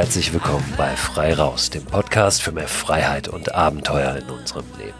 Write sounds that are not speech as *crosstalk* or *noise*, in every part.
Herzlich willkommen bei Frei Raus, dem Podcast für mehr Freiheit und Abenteuer in unserem Leben.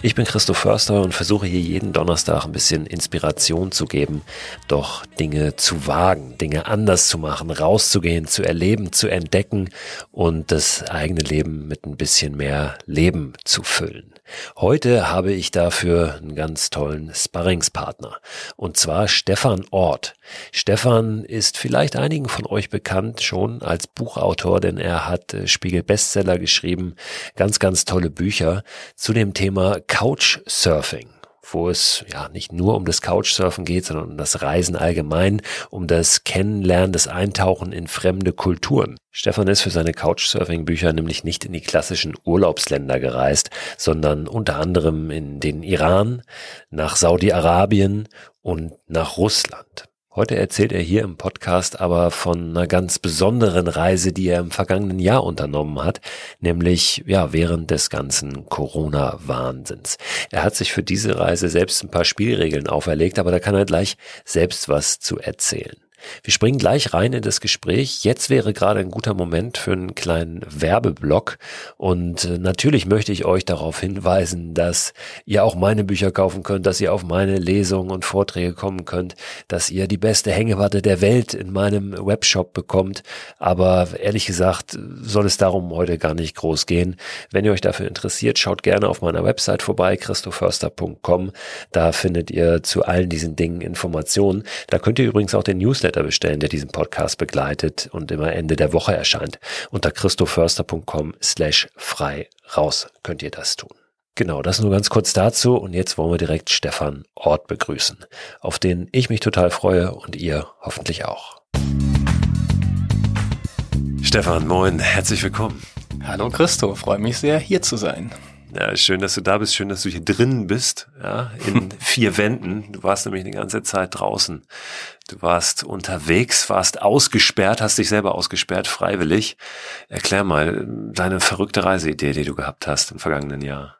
Ich bin Christoph Förster und versuche hier jeden Donnerstag ein bisschen Inspiration zu geben, doch Dinge zu wagen, Dinge anders zu machen, rauszugehen, zu erleben, zu entdecken und das eigene Leben mit ein bisschen mehr Leben zu füllen. Heute habe ich dafür einen ganz tollen Sparringspartner und zwar Stefan Ort. Stefan ist vielleicht einigen von euch bekannt schon als Buchautor, denn er hat äh, Spiegel Bestseller geschrieben, ganz, ganz tolle Bücher zu dem Thema Couchsurfing wo es ja nicht nur um das Couchsurfen geht, sondern um das Reisen allgemein, um das Kennenlernen, das Eintauchen in fremde Kulturen. Stefan ist für seine Couchsurfing-Bücher nämlich nicht in die klassischen Urlaubsländer gereist, sondern unter anderem in den Iran, nach Saudi-Arabien und nach Russland. Heute erzählt er hier im Podcast aber von einer ganz besonderen Reise, die er im vergangenen Jahr unternommen hat, nämlich ja während des ganzen Corona-Wahnsinns. Er hat sich für diese Reise selbst ein paar Spielregeln auferlegt, aber da kann er gleich selbst was zu erzählen. Wir springen gleich rein in das Gespräch. Jetzt wäre gerade ein guter Moment für einen kleinen Werbeblock. Und äh, natürlich möchte ich euch darauf hinweisen, dass ihr auch meine Bücher kaufen könnt, dass ihr auf meine Lesungen und Vorträge kommen könnt, dass ihr die beste Hängewatte der Welt in meinem Webshop bekommt. Aber ehrlich gesagt soll es darum heute gar nicht groß gehen. Wenn ihr euch dafür interessiert, schaut gerne auf meiner Website vorbei, christoförster.com. Da findet ihr zu allen diesen Dingen Informationen. Da könnt ihr übrigens auch den Newsletter Newsletter bestellen, der diesen Podcast begleitet und immer Ende der Woche erscheint. Unter christoförster.com slash frei raus könnt ihr das tun. Genau, das nur ganz kurz dazu und jetzt wollen wir direkt Stefan Ort begrüßen, auf den ich mich total freue und ihr hoffentlich auch. Stefan, moin, herzlich willkommen. Hallo Christo, freue mich sehr, hier zu sein. Ja, schön, dass du da bist, schön, dass du hier drin bist, ja, in *laughs* vier Wänden. Du warst nämlich die ganze Zeit draußen. Du warst unterwegs, warst ausgesperrt, hast dich selber ausgesperrt, freiwillig. Erklär mal deine verrückte Reiseidee, die du gehabt hast im vergangenen Jahr.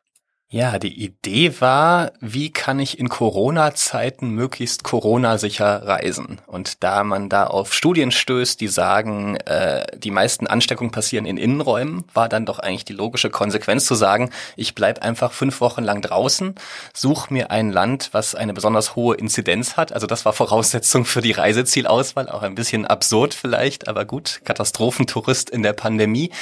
Ja, die Idee war, wie kann ich in Corona-Zeiten möglichst Corona-sicher reisen? Und da man da auf Studien stößt, die sagen, äh, die meisten Ansteckungen passieren in Innenräumen, war dann doch eigentlich die logische Konsequenz zu sagen, ich bleib einfach fünf Wochen lang draußen, suche mir ein Land, was eine besonders hohe Inzidenz hat. Also das war Voraussetzung für die Reisezielauswahl, auch ein bisschen absurd vielleicht, aber gut, Katastrophentourist in der Pandemie.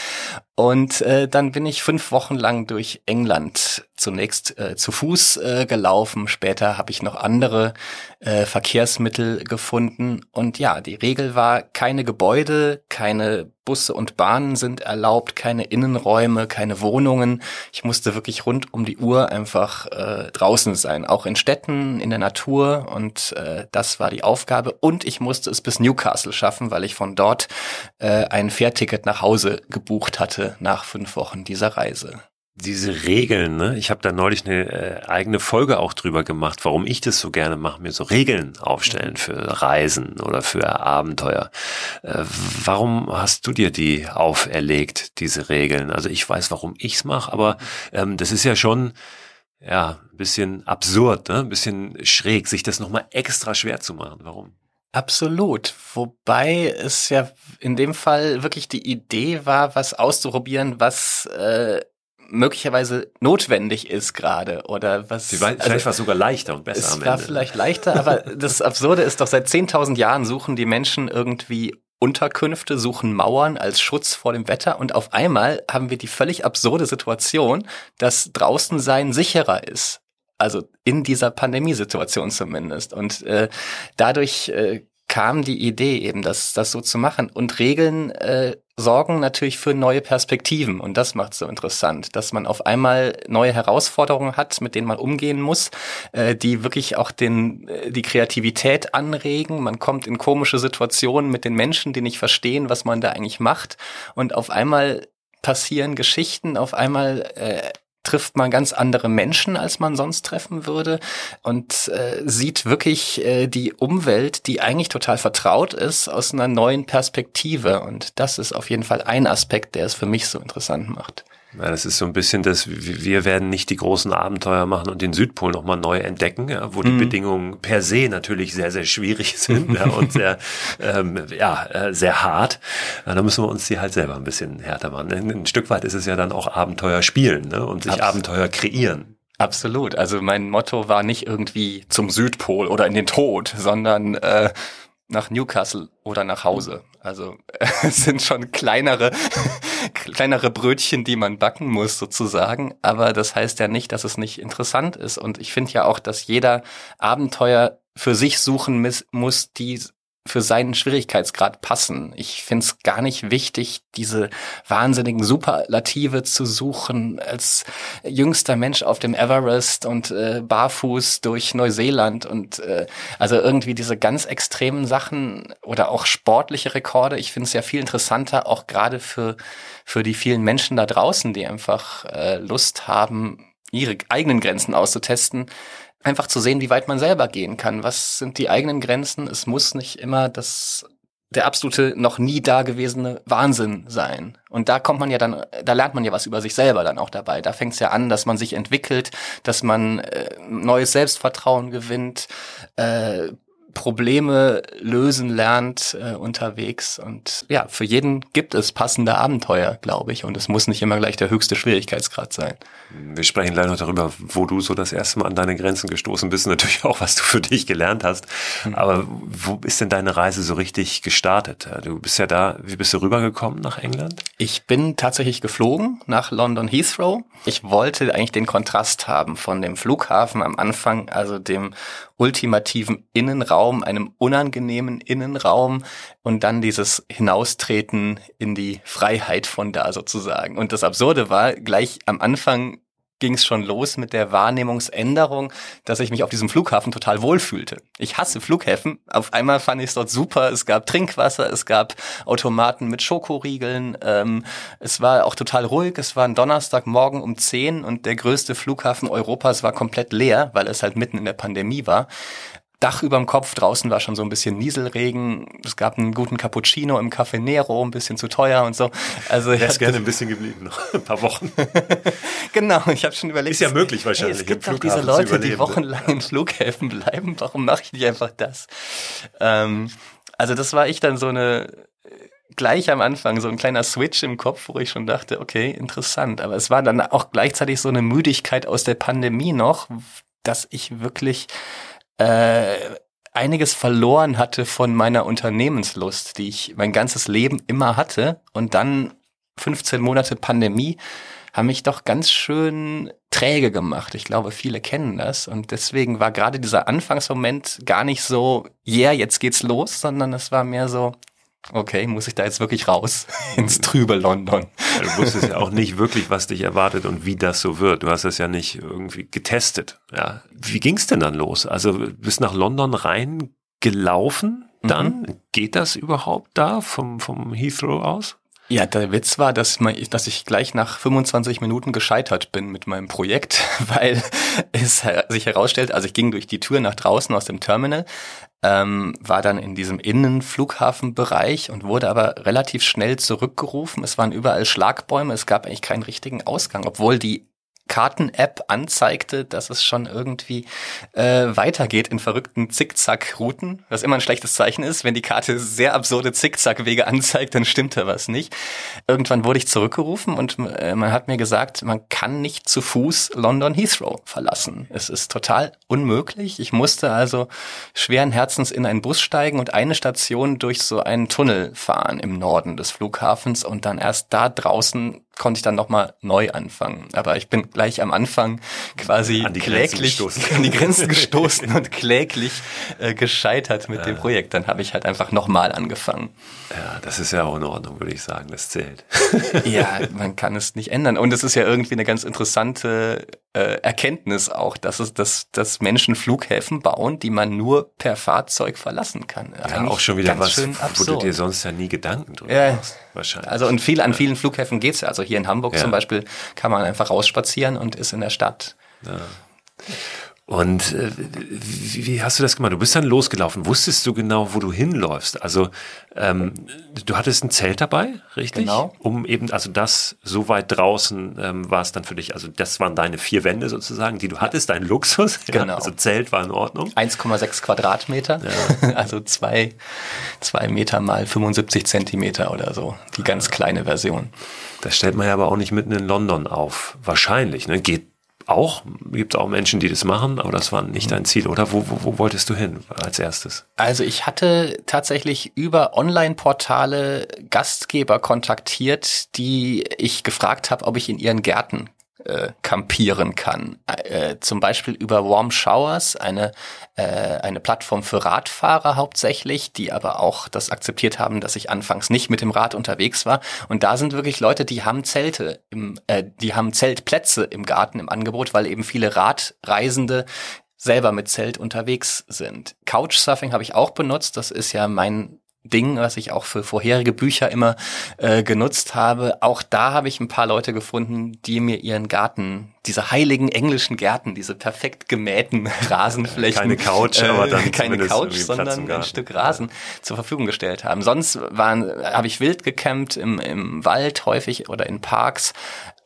Und äh, dann bin ich fünf Wochen lang durch England zunächst äh, zu Fuß äh, gelaufen. Später habe ich noch andere äh, Verkehrsmittel gefunden. Und ja, die Regel war, keine Gebäude, keine Busse und Bahnen sind erlaubt, keine Innenräume, keine Wohnungen. Ich musste wirklich rund um die Uhr einfach äh, draußen sein, auch in Städten, in der Natur. Und äh, das war die Aufgabe. Und ich musste es bis Newcastle schaffen, weil ich von dort äh, ein Fährticket nach Hause gebucht hatte nach fünf Wochen dieser Reise diese Regeln, ne? Ich habe da neulich eine äh, eigene Folge auch drüber gemacht, warum ich das so gerne mache, mir so Regeln aufstellen für Reisen oder für Abenteuer. Äh, warum hast du dir die auferlegt, diese Regeln? Also ich weiß, warum ich's mache, aber ähm, das ist ja schon ja ein bisschen absurd, ne? Ein bisschen schräg, sich das nochmal extra schwer zu machen. Warum? Absolut. Wobei es ja in dem Fall wirklich die Idee war, was auszuprobieren, was äh, möglicherweise notwendig ist gerade oder was. Vielleicht also, war es sogar leichter und besser. Es am Ende. war vielleicht leichter, aber *laughs* das Absurde ist doch, seit 10.000 Jahren suchen die Menschen irgendwie Unterkünfte, suchen Mauern als Schutz vor dem Wetter und auf einmal haben wir die völlig absurde Situation, dass draußen sein sicherer ist. Also in dieser Pandemiesituation zumindest. Und äh, dadurch äh, kam die Idee eben, das, das so zu machen. Und Regeln äh, sorgen natürlich für neue Perspektiven und das macht so interessant, dass man auf einmal neue Herausforderungen hat, mit denen man umgehen muss, äh, die wirklich auch den, äh, die Kreativität anregen. Man kommt in komische Situationen mit den Menschen, die nicht verstehen, was man da eigentlich macht und auf einmal passieren Geschichten, auf einmal äh, trifft man ganz andere Menschen, als man sonst treffen würde und äh, sieht wirklich äh, die Umwelt, die eigentlich total vertraut ist, aus einer neuen Perspektive. Und das ist auf jeden Fall ein Aspekt, der es für mich so interessant macht. Ja, das ist so ein bisschen das, wir werden nicht die großen Abenteuer machen und den Südpol nochmal neu entdecken, ja, wo die mhm. Bedingungen per se natürlich sehr, sehr schwierig *laughs* sind ja, und sehr, ähm, ja, äh, sehr hart. Da müssen wir uns die halt selber ein bisschen härter machen. Ein Stück weit ist es ja dann auch Abenteuer spielen ne, und sich Absolut. Abenteuer kreieren. Absolut. Also mein Motto war nicht irgendwie zum Südpol oder in den Tod, sondern äh, nach Newcastle oder nach Hause. Also *laughs* es sind schon kleinere, *laughs* kleinere Brötchen, die man backen muss sozusagen. Aber das heißt ja nicht, dass es nicht interessant ist. Und ich finde ja auch, dass jeder Abenteuer für sich suchen muss, die für seinen Schwierigkeitsgrad passen. Ich finde es gar nicht wichtig, diese wahnsinnigen Superlative zu suchen als jüngster Mensch auf dem Everest und äh, barfuß durch Neuseeland und äh, also irgendwie diese ganz extremen Sachen oder auch sportliche Rekorde. Ich finde es ja viel interessanter, auch gerade für für die vielen Menschen da draußen, die einfach äh, Lust haben, ihre eigenen Grenzen auszutesten, einfach zu sehen, wie weit man selber gehen kann. Was sind die eigenen Grenzen? Es muss nicht immer das der absolute noch nie dagewesene Wahnsinn sein. Und da kommt man ja dann, da lernt man ja was über sich selber dann auch dabei. Da fängt es ja an, dass man sich entwickelt, dass man äh, neues Selbstvertrauen gewinnt, äh, Probleme lösen lernt äh, unterwegs. Und ja, für jeden gibt es passende Abenteuer, glaube ich. Und es muss nicht immer gleich der höchste Schwierigkeitsgrad sein. Wir sprechen gleich noch darüber, wo du so das erste Mal an deine Grenzen gestoßen bist. *laughs* Natürlich auch, was du für dich gelernt hast. Mhm. Aber wo ist denn deine Reise so richtig gestartet? Du bist ja da, wie bist du rübergekommen nach England? Ich bin tatsächlich geflogen nach London Heathrow. Ich wollte eigentlich den Kontrast haben von dem Flughafen am Anfang, also dem ultimativen Innenraum, einem unangenehmen Innenraum und dann dieses Hinaustreten in die Freiheit von da sozusagen. Und das Absurde war, gleich am Anfang ging es schon los mit der Wahrnehmungsänderung, dass ich mich auf diesem Flughafen total wohlfühlte. Ich hasse Flughäfen. Auf einmal fand ich es dort super. Es gab Trinkwasser, es gab Automaten mit Schokoriegeln. Ähm, es war auch total ruhig. Es war ein Donnerstagmorgen um 10 und der größte Flughafen Europas war komplett leer, weil es halt mitten in der Pandemie war. Dach überm Kopf, draußen war schon so ein bisschen Nieselregen, es gab einen guten Cappuccino im Café Nero, ein bisschen zu teuer und so. Also ich wäre gerne ein bisschen geblieben noch, ein paar Wochen. *laughs* genau, ich habe schon überlegt. Ist ja möglich wahrscheinlich. Hey, es gibt doch diese Leute, die wochenlang in Flughäfen bleiben, warum mache ich nicht einfach das? Ähm, also das war ich dann so eine gleich am Anfang so ein kleiner Switch im Kopf, wo ich schon dachte, okay, interessant. Aber es war dann auch gleichzeitig so eine Müdigkeit aus der Pandemie noch, dass ich wirklich äh, einiges verloren hatte von meiner Unternehmenslust, die ich mein ganzes Leben immer hatte. Und dann 15 Monate Pandemie haben mich doch ganz schön träge gemacht. Ich glaube, viele kennen das. Und deswegen war gerade dieser Anfangsmoment gar nicht so, yeah, jetzt geht's los, sondern es war mehr so, okay, muss ich da jetzt wirklich raus *laughs* ins trübe London? du wusstest ja auch nicht wirklich, was dich erwartet und wie das so wird. Du hast es ja nicht irgendwie getestet. Ja. Wie ging's denn dann los? Also bist nach London reingelaufen dann? Mhm. Geht das überhaupt da vom, vom Heathrow aus? Ja, der Witz war, dass, man, dass ich gleich nach 25 Minuten gescheitert bin mit meinem Projekt, *laughs* weil es sich herausstellt, also ich ging durch die Tür nach draußen aus dem Terminal, ähm, war dann in diesem Innenflughafenbereich und wurde aber relativ schnell zurückgerufen. Es waren überall Schlagbäume, es gab eigentlich keinen richtigen Ausgang, obwohl die Karten-App anzeigte, dass es schon irgendwie äh, weitergeht in verrückten Zickzack-Routen, was immer ein schlechtes Zeichen ist. Wenn die Karte sehr absurde Zickzack-Wege anzeigt, dann stimmt da was nicht. Irgendwann wurde ich zurückgerufen und äh, man hat mir gesagt, man kann nicht zu Fuß London Heathrow verlassen. Es ist total unmöglich. Ich musste also schweren Herzens in einen Bus steigen und eine Station durch so einen Tunnel fahren im Norden des Flughafens und dann erst da draußen konnte ich dann nochmal neu anfangen. Aber ich bin gleich am Anfang quasi an die kläglich *laughs* an die Grenzen *laughs* gestoßen und kläglich äh, gescheitert mit ja. dem Projekt. Dann habe ich halt einfach nochmal angefangen. Ja, das ist ja auch in Ordnung, würde ich sagen. Das zählt. ja, man kann es nicht ändern. Und es ist ja irgendwie eine ganz interessante äh, Erkenntnis auch, dass es, dass, dass Menschen Flughäfen bauen, die man nur per Fahrzeug verlassen kann. Ja, Eigentlich auch schon wieder was, wo du dir sonst ja nie Gedanken drüber ja. machst. Wahrscheinlich. Also und viel an vielen Flughäfen geht's ja. Also hier in Hamburg ja. zum Beispiel kann man einfach rausspazieren und ist in der Stadt. Ja. Und äh, wie, wie, hast du das gemacht? Du bist dann losgelaufen. Wusstest du genau, wo du hinläufst? Also ähm, du hattest ein Zelt dabei, richtig? Genau. Um eben, also das so weit draußen ähm, war es dann für dich. Also das waren deine vier Wände sozusagen, die du hattest, dein Luxus. *laughs* Genau. Ja, also Zelt war in Ordnung. 1,6 Quadratmeter, ja. *laughs* also zwei, zwei Meter mal 75 Zentimeter oder so. Die ganz kleine Version. Das stellt man ja aber auch nicht mitten in London auf. Wahrscheinlich, ne? Geht auch, gibt es auch Menschen, die das machen, aber das war nicht dein Ziel, oder? Wo, wo, wo wolltest du hin als erstes? Also ich hatte tatsächlich über Online-Portale Gastgeber kontaktiert, die ich gefragt habe, ob ich in ihren Gärten äh, campieren kann. Äh, zum Beispiel über Warm Showers, eine, äh, eine Plattform für Radfahrer hauptsächlich, die aber auch das akzeptiert haben, dass ich anfangs nicht mit dem Rad unterwegs war. Und da sind wirklich Leute, die haben Zelte, im, äh, die haben Zeltplätze im Garten im Angebot, weil eben viele Radreisende selber mit Zelt unterwegs sind. Couchsurfing habe ich auch benutzt. Das ist ja mein Ding, was ich auch für vorherige Bücher immer äh, genutzt habe. Auch da habe ich ein paar Leute gefunden, die mir ihren Garten, diese heiligen englischen Gärten, diese perfekt gemähten *laughs* Rasenflächen, keine Couch, äh, aber dann keine Couch, sondern ein Stück Rasen ja. zur Verfügung gestellt haben. Sonst waren, habe ich wild gecampt im, im Wald häufig oder in Parks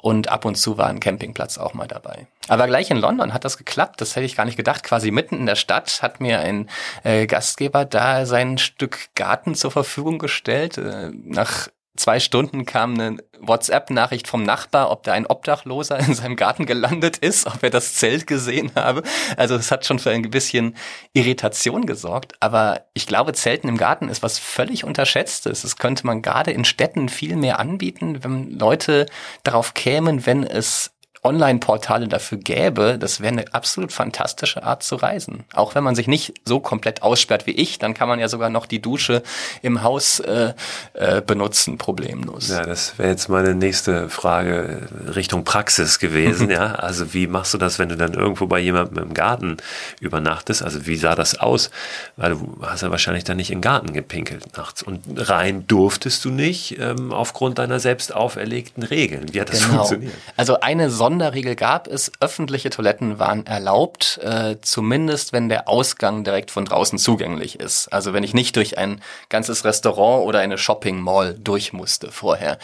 und ab und zu war ein Campingplatz auch mal dabei. Aber gleich in London hat das geklappt, das hätte ich gar nicht gedacht. Quasi mitten in der Stadt hat mir ein äh, Gastgeber da sein Stück Garten zur Verfügung gestellt. Äh, nach zwei Stunden kam eine WhatsApp-Nachricht vom Nachbar, ob da ein Obdachloser in seinem Garten gelandet ist, ob er das Zelt gesehen habe. Also es hat schon für ein bisschen Irritation gesorgt. Aber ich glaube, Zelten im Garten ist was völlig Unterschätztes. Das könnte man gerade in Städten viel mehr anbieten, wenn Leute darauf kämen, wenn es Online-Portale dafür gäbe, das wäre eine absolut fantastische Art zu reisen. Auch wenn man sich nicht so komplett aussperrt wie ich, dann kann man ja sogar noch die Dusche im Haus äh, äh, benutzen, problemlos. Ja, das wäre jetzt meine nächste Frage Richtung Praxis gewesen. *laughs* ja, also wie machst du das, wenn du dann irgendwo bei jemandem im Garten übernachtest? Also wie sah das aus? Weil du hast ja wahrscheinlich dann nicht den Garten gepinkelt nachts und rein durftest du nicht ähm, aufgrund deiner selbst auferlegten Regeln. Wie hat das genau. funktioniert? Also eine Sonne Sonderregel gab es, öffentliche Toiletten waren erlaubt, äh, zumindest wenn der Ausgang direkt von draußen zugänglich ist. Also wenn ich nicht durch ein ganzes Restaurant oder eine Shopping Mall durch musste vorher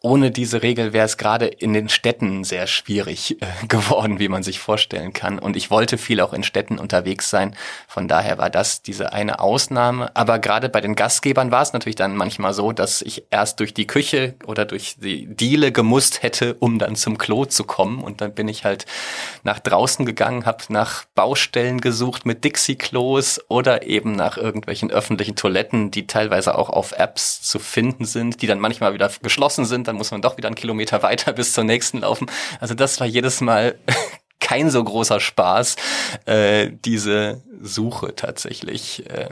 ohne diese Regel wäre es gerade in den Städten sehr schwierig äh, *laughs* geworden, wie man sich vorstellen kann. Und ich wollte viel auch in Städten unterwegs sein. Von daher war das diese eine Ausnahme. Aber gerade bei den Gastgebern war es natürlich dann manchmal so, dass ich erst durch die Küche oder durch die Diele gemusst hätte, um dann zum Klo zu kommen. Und dann bin ich halt nach draußen gegangen, habe nach Baustellen gesucht mit Dixie-Klos oder eben nach irgendwelchen öffentlichen Toiletten, die teilweise auch auf Apps zu finden sind, die dann manchmal wieder geschlossen sind. Dann dann muss man doch wieder einen Kilometer weiter bis zur nächsten laufen. Also das war jedes Mal *laughs* kein so großer Spaß, äh, diese Suche tatsächlich. Äh,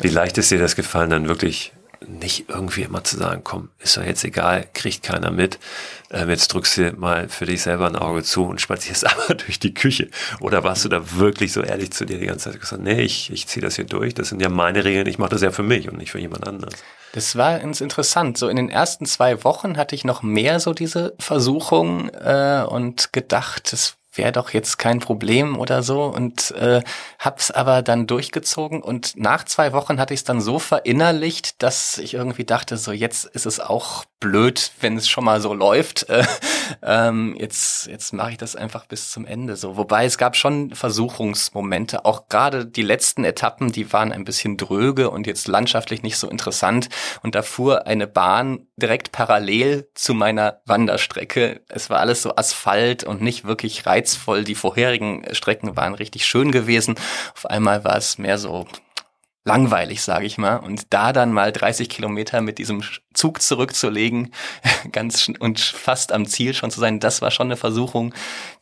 Wie leicht ist dir das gefallen, dann wirklich nicht irgendwie immer zu sagen, komm, ist doch jetzt egal, kriegt keiner mit. Ähm, jetzt drückst du mal für dich selber ein Auge zu und spazierst *laughs* aber durch die Küche. Oder warst du da wirklich so ehrlich zu dir die ganze Zeit gesagt, nee, ich, ich ziehe das hier durch, das sind ja meine Regeln, ich mache das ja für mich und nicht für jemand anderes. Das war ganz interessant. So in den ersten zwei Wochen hatte ich noch mehr so diese Versuchung äh, und gedacht, es wäre doch jetzt kein Problem oder so und äh, hab's aber dann durchgezogen und nach zwei Wochen hatte ich es dann so verinnerlicht, dass ich irgendwie dachte, so jetzt ist es auch blöd, wenn es schon mal so läuft. *laughs* Äh, ähm, jetzt jetzt mache ich das einfach bis zum Ende so. Wobei es gab schon Versuchungsmomente, auch gerade die letzten Etappen, die waren ein bisschen dröge und jetzt landschaftlich nicht so interessant. Und da fuhr eine Bahn direkt parallel zu meiner Wanderstrecke. Es war alles so Asphalt und nicht wirklich reizvoll. Die vorherigen Strecken waren richtig schön gewesen. Auf einmal war es mehr so langweilig, sage ich mal. Und da dann mal 30 Kilometer mit diesem Zug zurückzulegen, *laughs* ganz und fast am Ziel schon zu sein, das war schon eine Versuchung,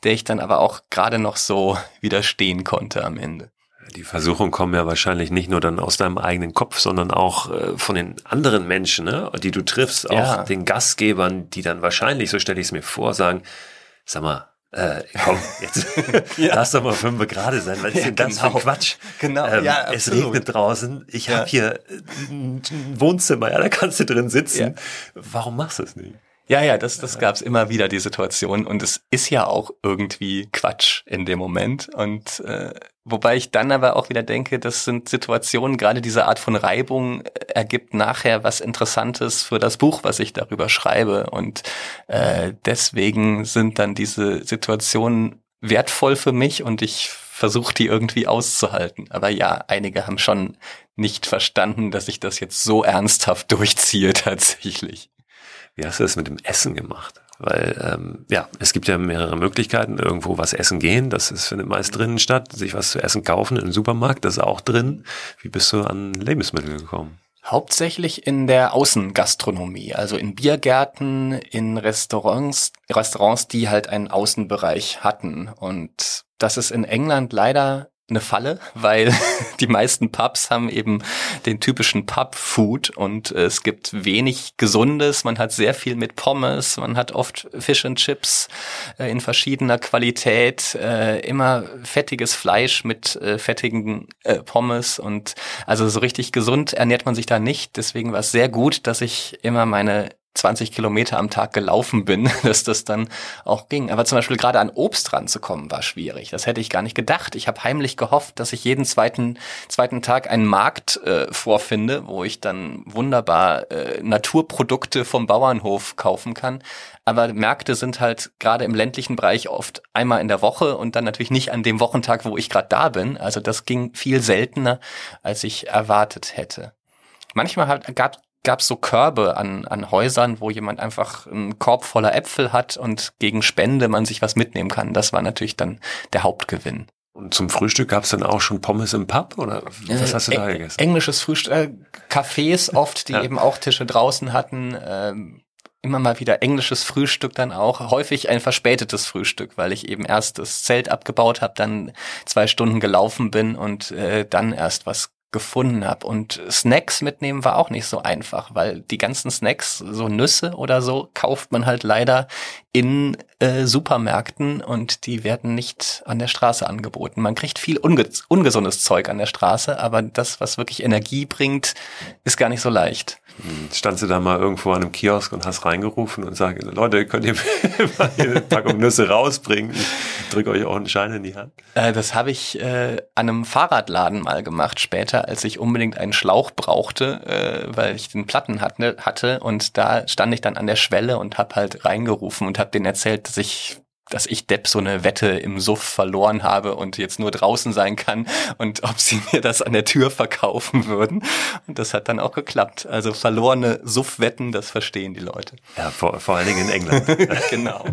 der ich dann aber auch gerade noch so widerstehen konnte am Ende. Die Versuchungen kommen ja wahrscheinlich nicht nur dann aus deinem eigenen Kopf, sondern auch äh, von den anderen Menschen, ne, die du triffst, auch ja. den Gastgebern, die dann wahrscheinlich, so stelle ich es mir vor, sagen, sag mal, äh, komm, jetzt *laughs* ja. lass doch mal fünf gerade sein, was ist denn das genau. für Quatsch? Genau, ähm, ja, absolut. Es regnet draußen, ich ja. habe hier ein Wohnzimmer, ja, da kannst du drin sitzen. Ja. Warum machst du es nicht? Ja, ja, das, das gab's immer wieder, die Situation. Und es ist ja auch irgendwie Quatsch in dem Moment. Und äh, wobei ich dann aber auch wieder denke, das sind Situationen, gerade diese Art von Reibung äh, ergibt nachher was Interessantes für das Buch, was ich darüber schreibe. Und äh, deswegen sind dann diese Situationen wertvoll für mich und ich versuche die irgendwie auszuhalten. Aber ja, einige haben schon nicht verstanden, dass ich das jetzt so ernsthaft *laughs* durchziehe tatsächlich wie hast du das mit dem Essen gemacht? Weil ähm, ja, es gibt ja mehrere Möglichkeiten, irgendwo was essen gehen, das ist, findet meist drinnen statt, sich was zu essen kaufen im Supermarkt, das ist auch drin. Wie bist du an Lebensmittel gekommen? Hauptsächlich in der Außengastronomie, also in Biergärten, in Restaurants, Restaurants, die halt einen Außenbereich hatten. Und das ist in England leider eine Falle, *laughs* weil *laughs* die meisten Pubs haben eben den typischen Pub-Food und es gibt wenig Gesundes. Man hat sehr viel mit Pommes, man hat oft Fish and Chips äh, in verschiedener Qualität, äh, immer fettiges Fleisch mit äh, fettigen äh, Pommes und also so richtig gesund ernährt man sich da nicht. Deswegen war es sehr gut, dass ich immer meine 20 Kilometer am Tag gelaufen bin, *laughs* dass das dann auch ging. Aber zum Beispiel gerade an Obst ranzukommen war schwierig. Das hätte ich gar nicht gedacht. Ich habe heimlich gehofft, dass ich jeden zweiten, zweiten Tag einen Markt äh, vorfinde, wo ich dann wunderbar äh, Naturprodukte vom Bauernhof kaufen kann. Aber Märkte sind halt gerade im ländlichen Bereich oft einmal in der Woche und dann natürlich nicht an dem Wochentag, wo ich gerade da bin. Also das ging viel seltener, als ich erwartet hätte. Manchmal gab, gab es so Körbe an, an Häusern, wo jemand einfach einen Korb voller Äpfel hat und gegen Spende man sich was mitnehmen kann. Das war natürlich dann der Hauptgewinn. Und zum Frühstück gab es dann auch schon Pommes im Pub oder was hast du da gegessen? Englisches Frühstück, äh, Cafés oft, die ja. eben auch Tische draußen hatten. Ähm, immer mal wieder englisches Frühstück dann auch, häufig ein verspätetes Frühstück, weil ich eben erst das Zelt abgebaut habe, dann zwei Stunden gelaufen bin und äh, dann erst was gefunden habe. Und Snacks mitnehmen war auch nicht so einfach, weil die ganzen Snacks, so Nüsse oder so, kauft man halt leider in äh, Supermärkten und die werden nicht an der Straße angeboten. Man kriegt viel unge ungesundes Zeug an der Straße, aber das, was wirklich Energie bringt, ist gar nicht so leicht. Hm, standst du da mal irgendwo an einem Kiosk und hast reingerufen und sagst, Leute, könnt ihr *laughs* mal eine Packung Nüsse rausbringen? Ich drücke euch auch einen Schein in die Hand. Äh, das habe ich äh, an einem Fahrradladen mal gemacht später, als ich unbedingt einen Schlauch brauchte, äh, weil ich den Platten hatte, hatte und da stand ich dann an der Schwelle und habe halt reingerufen und habe denen erzählt, dass ich dass ich Depp so eine Wette im Suff verloren habe und jetzt nur draußen sein kann und ob sie *laughs* mir das an der Tür verkaufen würden. Und das hat dann auch geklappt. Also verlorene Suff-Wetten, das verstehen die Leute. Ja, vor, vor allen Dingen in England. *laughs* genau.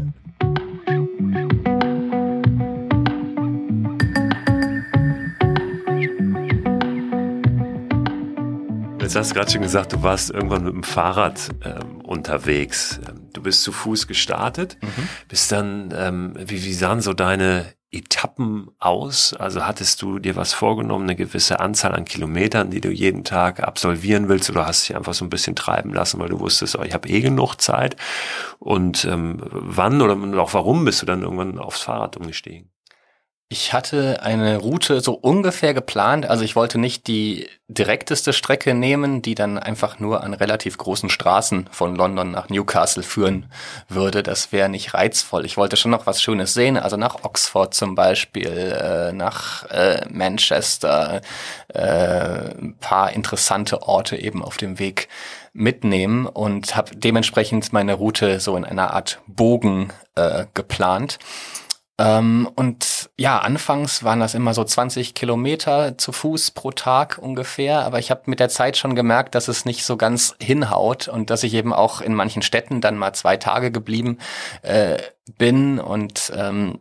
Jetzt hast du gerade schon gesagt, du warst irgendwann mit dem Fahrrad ähm, unterwegs. Du bist zu Fuß gestartet, mhm. bist dann, ähm, wie, wie sahen so deine Etappen aus? Also hattest du dir was vorgenommen, eine gewisse Anzahl an Kilometern, die du jeden Tag absolvieren willst, oder hast dich einfach so ein bisschen treiben lassen, weil du wusstest, oh, ich habe eh genug Zeit? Und ähm, wann oder auch warum bist du dann irgendwann aufs Fahrrad umgestiegen? Ich hatte eine Route so ungefähr geplant. Also ich wollte nicht die direkteste Strecke nehmen, die dann einfach nur an relativ großen Straßen von London nach Newcastle führen würde. Das wäre nicht reizvoll. Ich wollte schon noch was Schönes sehen, also nach Oxford zum Beispiel, äh, nach äh, Manchester, äh, ein paar interessante Orte eben auf dem Weg mitnehmen und habe dementsprechend meine Route so in einer Art Bogen äh, geplant. Ähm, und ja, anfangs waren das immer so 20 Kilometer zu Fuß pro Tag ungefähr, aber ich habe mit der Zeit schon gemerkt, dass es nicht so ganz hinhaut und dass ich eben auch in manchen Städten dann mal zwei Tage geblieben äh, bin und ähm,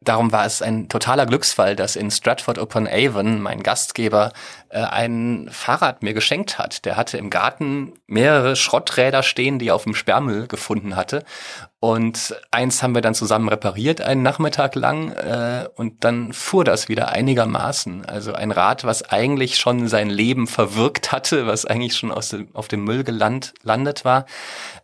darum war es ein totaler Glücksfall, dass in Stratford upon Avon mein Gastgeber äh, ein Fahrrad mir geschenkt hat. Der hatte im Garten mehrere Schrotträder stehen, die er auf dem Sperrmüll gefunden hatte. Und eins haben wir dann zusammen repariert, einen Nachmittag lang, äh, und dann fuhr das wieder einigermaßen. Also ein Rad, was eigentlich schon sein Leben verwirkt hatte, was eigentlich schon aus dem, auf dem Müll gelandet landet war.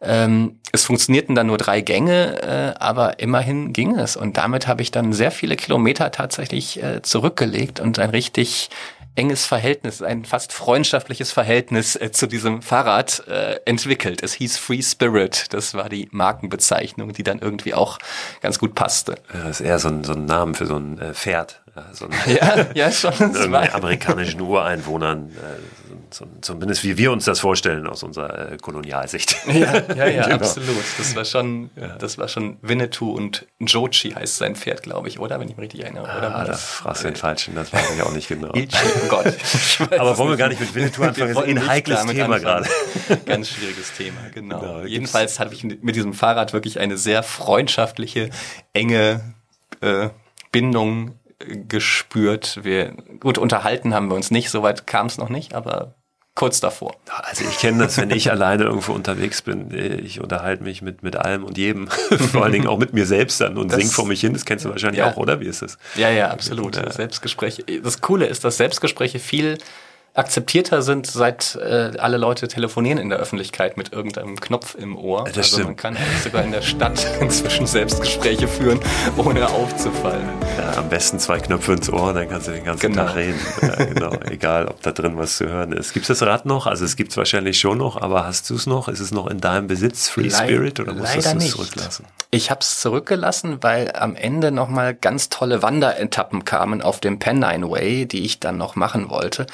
Ähm, es funktionierten dann nur drei Gänge, äh, aber immerhin ging es. Und damit habe ich dann sehr viele Kilometer tatsächlich äh, zurückgelegt und ein richtig enges Verhältnis, ein fast freundschaftliches Verhältnis äh, zu diesem Fahrrad äh, entwickelt. Es hieß Free Spirit. Das war die Markenbezeichnung, die dann irgendwie auch ganz gut passte. das ist eher so ein, so ein Name für so ein äh, Pferd. So ein, *laughs* ja, ja, schon. amerikanischen Ureinwohnern, äh, so, zumindest wie wir uns das vorstellen aus unserer äh, Kolonialsicht. *laughs* Ja, ja, ja *laughs* genau. absolut. Das war schon, das war schon Winnetou und Jochi heißt sein Pferd, glaube ich, oder? Wenn ich mich richtig erinnere. Oder ah, das fragst du den Falschen, das weiß ich auch nicht genau. Oh Gott. *laughs* Aber wollen wir gar nicht mit Winnetou anfangen? Das ist ein heikles Thema gerade. *laughs* Ganz schwieriges Thema, genau. genau Jedenfalls hatte ich mit diesem Fahrrad wirklich eine sehr freundschaftliche, enge äh, Bindung gespürt. Wir, gut, unterhalten haben wir uns nicht, soweit kam es noch nicht, aber kurz davor. Also ich kenne das, wenn ich alleine irgendwo unterwegs bin. Ich unterhalte mich mit, mit allem und jedem. *laughs* Vor allen Dingen auch mit mir selbst dann und das, sing vor mich hin. Das kennst du wahrscheinlich ja. auch, oder? Wie ist das? Ja, ja, absolut. Ja. Selbstgespräche. Das Coole ist, dass Selbstgespräche viel akzeptierter sind, seit äh, alle Leute telefonieren in der Öffentlichkeit mit irgendeinem Knopf im Ohr. Das also stimmt. man kann sogar in der Stadt *laughs* inzwischen Selbstgespräche führen, ohne aufzufallen. Ja, am besten zwei Knöpfe ins Ohr, dann kannst du den ganzen genau. Tag reden. Ja, genau. *laughs* Egal, ob da drin was zu hören ist. Gibt es das Rad noch? Also es gibt es wahrscheinlich schon noch, aber hast du es noch? Ist es noch in deinem Besitz, Free Le Spirit, oder musstest du es zurücklassen? Ich habe es zurückgelassen, weil am Ende nochmal ganz tolle Wanderetappen kamen auf dem Pennine Way, die ich dann noch machen wollte.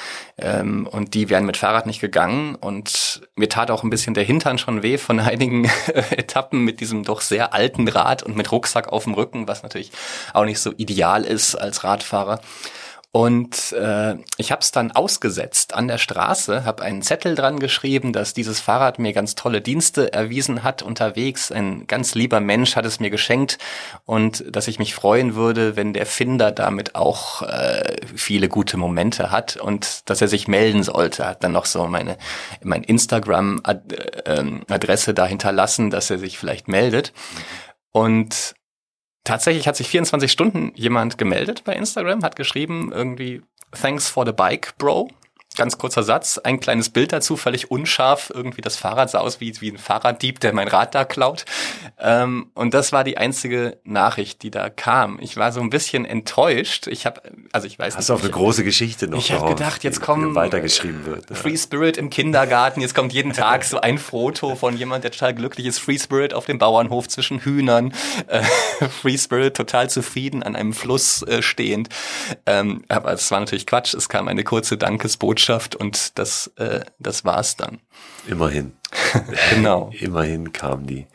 Ähm, und die wären mit Fahrrad nicht gegangen. Und mir tat auch ein bisschen der Hintern schon weh von *laughs* einigen Etappen mit diesem doch sehr alten Rad und mit Rucksack auf dem Rücken, was natürlich auch nicht so ideal ist als Radfahrer. Und äh, ich habe es dann ausgesetzt an der Straße, habe einen Zettel dran geschrieben, dass dieses Fahrrad mir ganz tolle Dienste erwiesen hat unterwegs. Ein ganz lieber Mensch hat es mir geschenkt und dass ich mich freuen würde, wenn der Finder damit auch äh, viele gute Momente hat und dass er sich melden sollte. Hat dann noch so meine mein Instagram-Adresse da hinterlassen, dass er sich vielleicht meldet. Und Tatsächlich hat sich 24 Stunden jemand gemeldet bei Instagram, hat geschrieben irgendwie Thanks for the bike, Bro. Ganz kurzer Satz, ein kleines Bild dazu, völlig unscharf. Irgendwie das Fahrrad sah aus wie, wie ein Fahrraddieb, der mein Rad da klaut. Ähm, und das war die einzige Nachricht, die da kam. Ich war so ein bisschen enttäuscht. Ich habe, also ich weiß Hast nicht. Hast du auch eine große Geschichte noch Ich habe gedacht, jetzt kommt weitergeschrieben wird. Ja. Free Spirit im Kindergarten. Jetzt kommt jeden Tag so ein Foto von jemand, der total glücklich ist. Free Spirit auf dem Bauernhof zwischen Hühnern. Äh, *laughs* Free Spirit total zufrieden an einem Fluss äh, stehend. Ähm, aber es war natürlich Quatsch. Es kam eine kurze Dankesbotschaft Botschaft und das, äh, das war's dann. Immerhin. *laughs* genau. Immerhin kam die.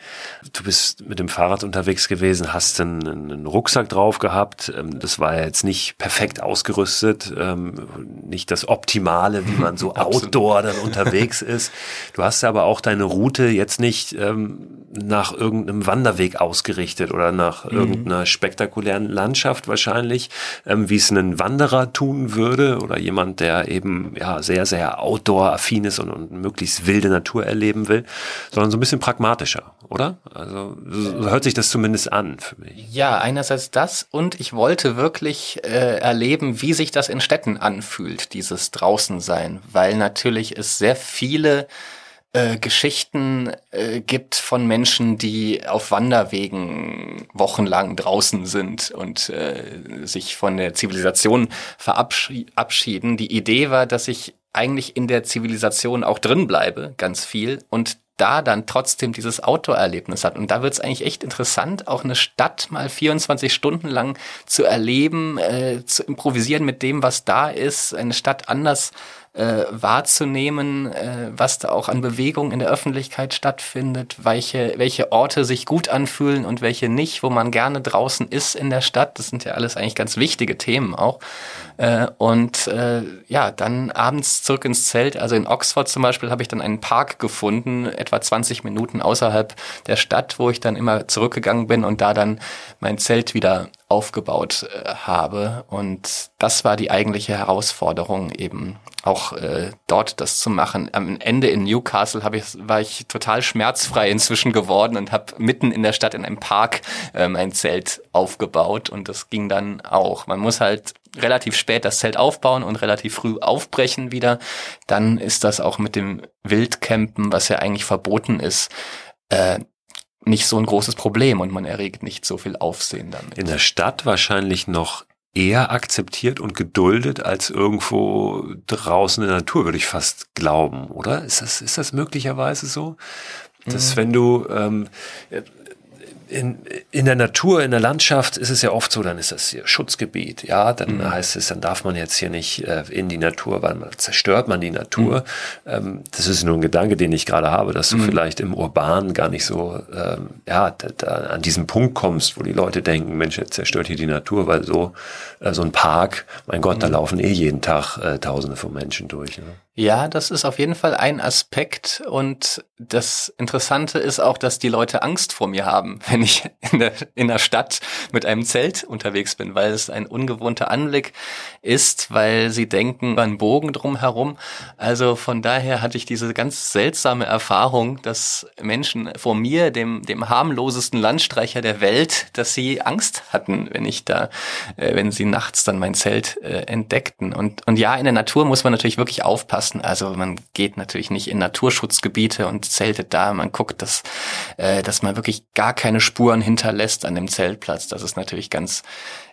Du bist mit dem Fahrrad unterwegs gewesen, hast einen, einen Rucksack drauf gehabt. Ähm, das war ja jetzt nicht perfekt ausgerüstet, ähm, nicht das Optimale, wie man so *laughs* outdoor dann unterwegs *laughs* ist. Du hast aber auch deine Route jetzt nicht ähm, nach irgendeinem Wanderweg ausgerichtet oder nach mhm. irgendeiner spektakulären Landschaft wahrscheinlich, wie es ein Wanderer tun würde oder jemand, der eben ja sehr, sehr outdoor-affin ist und, und möglichst wilde Natur erlebt leben will, sondern so ein bisschen pragmatischer, oder? Also so hört sich das zumindest an für mich. Ja, einerseits das und ich wollte wirklich äh, erleben, wie sich das in Städten anfühlt, dieses Draußensein, weil natürlich es sehr viele äh, Geschichten äh, gibt von Menschen, die auf Wanderwegen wochenlang draußen sind und äh, sich von der Zivilisation verabschieden. Die Idee war, dass ich eigentlich in der Zivilisation auch drin bleibe, ganz viel, und da dann trotzdem dieses Outdoor-Erlebnis hat. Und da wird es eigentlich echt interessant, auch eine Stadt mal 24 Stunden lang zu erleben, äh, zu improvisieren mit dem, was da ist, eine Stadt anders äh, wahrzunehmen, äh, was da auch an Bewegung in der Öffentlichkeit stattfindet, welche, welche Orte sich gut anfühlen und welche nicht, wo man gerne draußen ist in der Stadt. Das sind ja alles eigentlich ganz wichtige Themen auch. Äh, und äh, ja, dann abends zurück ins Zelt. Also in Oxford zum Beispiel habe ich dann einen Park gefunden, etwa 20 Minuten außerhalb der Stadt, wo ich dann immer zurückgegangen bin und da dann mein Zelt wieder aufgebaut äh, habe. Und das war die eigentliche Herausforderung, eben auch äh, dort das zu machen. Am Ende in Newcastle hab ich, war ich total schmerzfrei inzwischen geworden und habe mitten in der Stadt in einem Park äh, mein Zelt aufgebaut und das ging dann auch. Man muss halt relativ spät das Zelt aufbauen und relativ früh aufbrechen wieder. Dann ist das auch mit dem Wildcampen, was ja eigentlich verboten ist, äh, nicht so ein großes Problem und man erregt nicht so viel Aufsehen damit. In der Stadt wahrscheinlich noch eher akzeptiert und geduldet als irgendwo draußen in der Natur, würde ich fast glauben, oder? Ist das, ist das möglicherweise so? Dass mhm. wenn du ähm, in, in der Natur, in der Landschaft ist es ja oft so, dann ist das hier Schutzgebiet, ja, dann mhm. heißt es, dann darf man jetzt hier nicht äh, in die Natur, weil man zerstört man die Natur. Mhm. Ähm, das ist nur ein Gedanke, den ich gerade habe, dass du mhm. vielleicht im Urban gar nicht so, ähm, ja, da, da an diesen Punkt kommst, wo die Leute denken, Mensch, jetzt zerstört hier die Natur, weil so, äh, so ein Park, mein Gott, da mhm. laufen eh jeden Tag äh, Tausende von Menschen durch. Ne? Ja, das ist auf jeden Fall ein Aspekt und das Interessante ist auch, dass die Leute Angst vor mir haben, *laughs* wenn ich in der, in der Stadt mit einem Zelt unterwegs bin, weil es ein ungewohnter Anblick ist, weil sie denken, einen Bogen drumherum. Also von daher hatte ich diese ganz seltsame Erfahrung, dass Menschen vor mir, dem, dem harmlosesten Landstreicher der Welt, dass sie Angst hatten, wenn ich da, äh, wenn sie nachts dann mein Zelt äh, entdeckten. Und, und ja, in der Natur muss man natürlich wirklich aufpassen lassen. Also man geht natürlich nicht in Naturschutzgebiete und zeltet da. Man guckt, dass, äh, dass man wirklich gar keine Spuren hinterlässt an dem Zeltplatz. Das ist natürlich ganz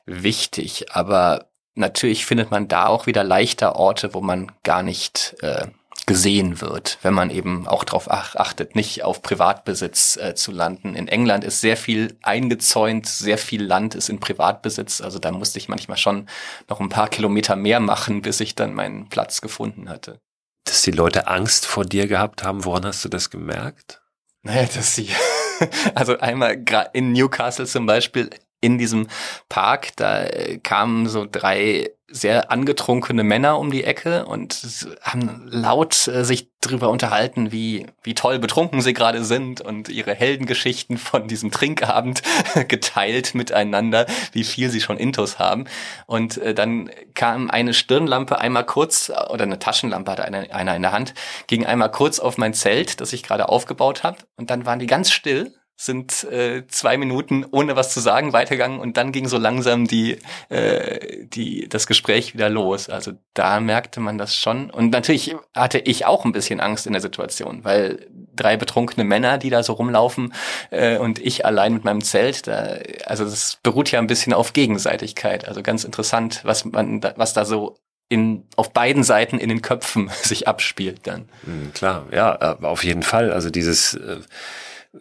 wichtig. Aber natürlich findet man da auch wieder leichter Orte, wo man gar nicht äh, gesehen wird, wenn man eben auch darauf achtet, nicht auf Privatbesitz äh, zu landen. In England ist sehr viel eingezäunt, sehr viel Land ist in Privatbesitz. Also da musste ich manchmal schon noch ein paar Kilometer mehr machen, bis ich dann meinen Platz gefunden hatte. Dass die Leute Angst vor dir gehabt haben, woran hast du das gemerkt? Naja, dass sie, *laughs* also einmal in Newcastle zum Beispiel, in diesem Park, da äh, kamen so drei sehr angetrunkene Männer um die Ecke und haben laut äh, sich drüber unterhalten, wie, wie toll betrunken sie gerade sind und ihre Heldengeschichten von diesem Trinkabend *laughs* geteilt miteinander, wie viel sie schon Intos haben. Und äh, dann kam eine Stirnlampe einmal kurz, oder eine Taschenlampe hatte einer, einer in der Hand, ging einmal kurz auf mein Zelt, das ich gerade aufgebaut habe. Und dann waren die ganz still sind äh, zwei Minuten ohne was zu sagen weitergegangen und dann ging so langsam die, äh, die, das Gespräch wieder los. Also da merkte man das schon. Und natürlich hatte ich auch ein bisschen Angst in der Situation, weil drei betrunkene Männer, die da so rumlaufen äh, und ich allein mit meinem Zelt, da, also das beruht ja ein bisschen auf Gegenseitigkeit. Also ganz interessant, was man, da, was da so in, auf beiden Seiten in den Köpfen *laughs* sich abspielt dann. Mhm, klar, ja, äh, auf jeden Fall. Also dieses äh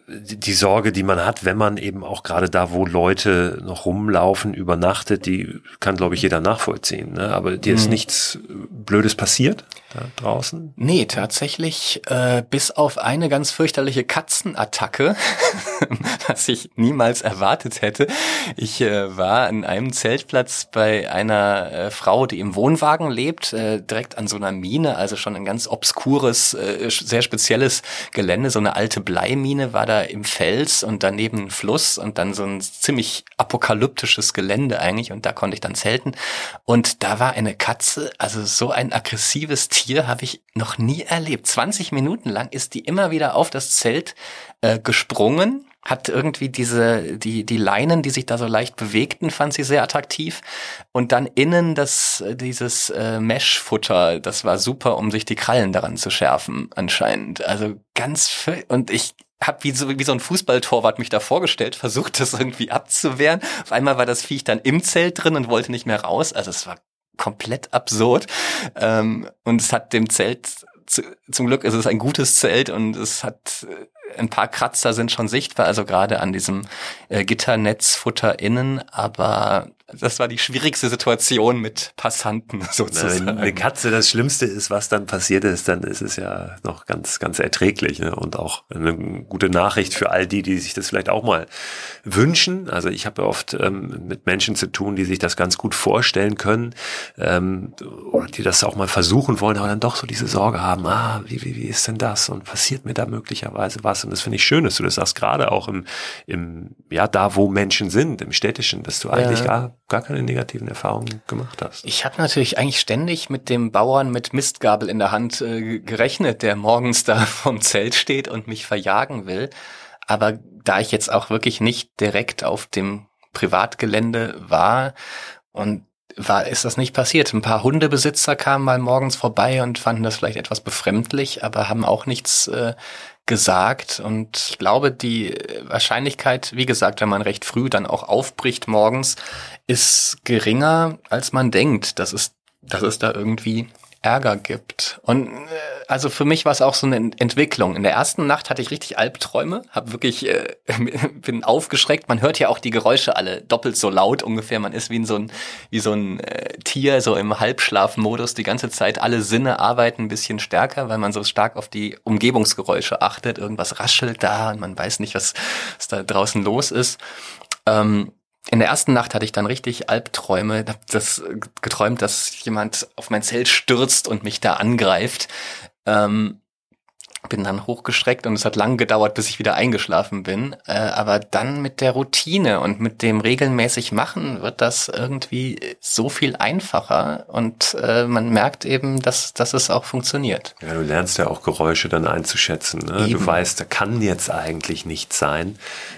die Sorge, die man hat, wenn man eben auch gerade da, wo Leute noch rumlaufen, übernachtet, die kann, glaube ich, jeder nachvollziehen. Ne? Aber dir ist mhm. nichts Blödes passiert? da draußen? Nee, tatsächlich äh, bis auf eine ganz fürchterliche Katzenattacke, *laughs* was ich niemals erwartet hätte. Ich äh, war an einem Zeltplatz bei einer äh, Frau, die im Wohnwagen lebt, äh, direkt an so einer Mine, also schon ein ganz obskures, äh, sehr spezielles Gelände. So eine alte Bleimine war da im Fels und daneben ein Fluss und dann so ein ziemlich apokalyptisches Gelände eigentlich und da konnte ich dann zelten. Und da war eine Katze, also so ein aggressives Tier, habe ich noch nie erlebt. 20 Minuten lang ist die immer wieder auf das Zelt äh, gesprungen, hat irgendwie diese, die, die Leinen, die sich da so leicht bewegten, fand sie sehr attraktiv. Und dann innen das, dieses äh, Mesh-Futter, das war super, um sich die Krallen daran zu schärfen, anscheinend. Also ganz, und ich, hab wie so, wie so ein Fußballtorwart mich da vorgestellt, versucht das irgendwie abzuwehren. Auf einmal war das Viech dann im Zelt drin und wollte nicht mehr raus. Also es war komplett absurd. Ähm, und es hat dem Zelt zu, zum Glück ist es ein gutes Zelt und es hat äh, ein paar Kratzer sind schon sichtbar, also gerade an diesem äh, Gitternetzfutter innen, aber das war die schwierigste Situation mit Passanten *laughs* sozusagen. Wenn eine Katze das Schlimmste ist, was dann passiert ist, dann ist es ja noch ganz, ganz erträglich ne? und auch eine gute Nachricht für all die, die sich das vielleicht auch mal wünschen. Also ich habe ja oft ähm, mit Menschen zu tun, die sich das ganz gut vorstellen können ähm, oder die das auch mal versuchen wollen, aber dann doch so diese Sorge haben, ah, wie, wie, wie ist denn das und passiert mir da möglicherweise was? Und das finde ich schön, dass du das sagst, gerade auch im, im, ja, da wo Menschen sind, im Städtischen, dass du eigentlich ja. gar gar keine negativen Erfahrungen gemacht hast. Ich habe natürlich eigentlich ständig mit dem Bauern mit Mistgabel in der Hand äh, gerechnet, der morgens da *laughs* vom Zelt steht und mich verjagen will. Aber da ich jetzt auch wirklich nicht direkt auf dem Privatgelände war und war, ist das nicht passiert. Ein paar Hundebesitzer kamen mal morgens vorbei und fanden das vielleicht etwas befremdlich, aber haben auch nichts äh, gesagt. Und ich glaube, die Wahrscheinlichkeit, wie gesagt, wenn man recht früh dann auch aufbricht morgens, ist geringer, als man denkt. Das ist, dass es da irgendwie Ärger gibt. Und äh, also für mich war es auch so eine Entwicklung. In der ersten Nacht hatte ich richtig Albträume, habe wirklich äh, *laughs* bin aufgeschreckt. Man hört ja auch die Geräusche alle doppelt so laut ungefähr. Man ist wie in so ein wie so ein äh, Tier so im Halbschlafmodus die ganze Zeit. Alle Sinne arbeiten ein bisschen stärker, weil man so stark auf die Umgebungsgeräusche achtet. Irgendwas raschelt da und man weiß nicht, was, was da draußen los ist. Ähm, in der ersten Nacht hatte ich dann richtig Albträume, hab das geträumt, dass jemand auf mein Zelt stürzt und mich da angreift. Ähm, bin dann hochgeschreckt und es hat lang gedauert, bis ich wieder eingeschlafen bin. Äh, aber dann mit der Routine und mit dem regelmäßig Machen wird das irgendwie so viel einfacher und äh, man merkt eben, dass, dass es auch funktioniert. Ja, du lernst ja auch Geräusche dann einzuschätzen. Ne? Du weißt, da kann jetzt eigentlich nichts sein.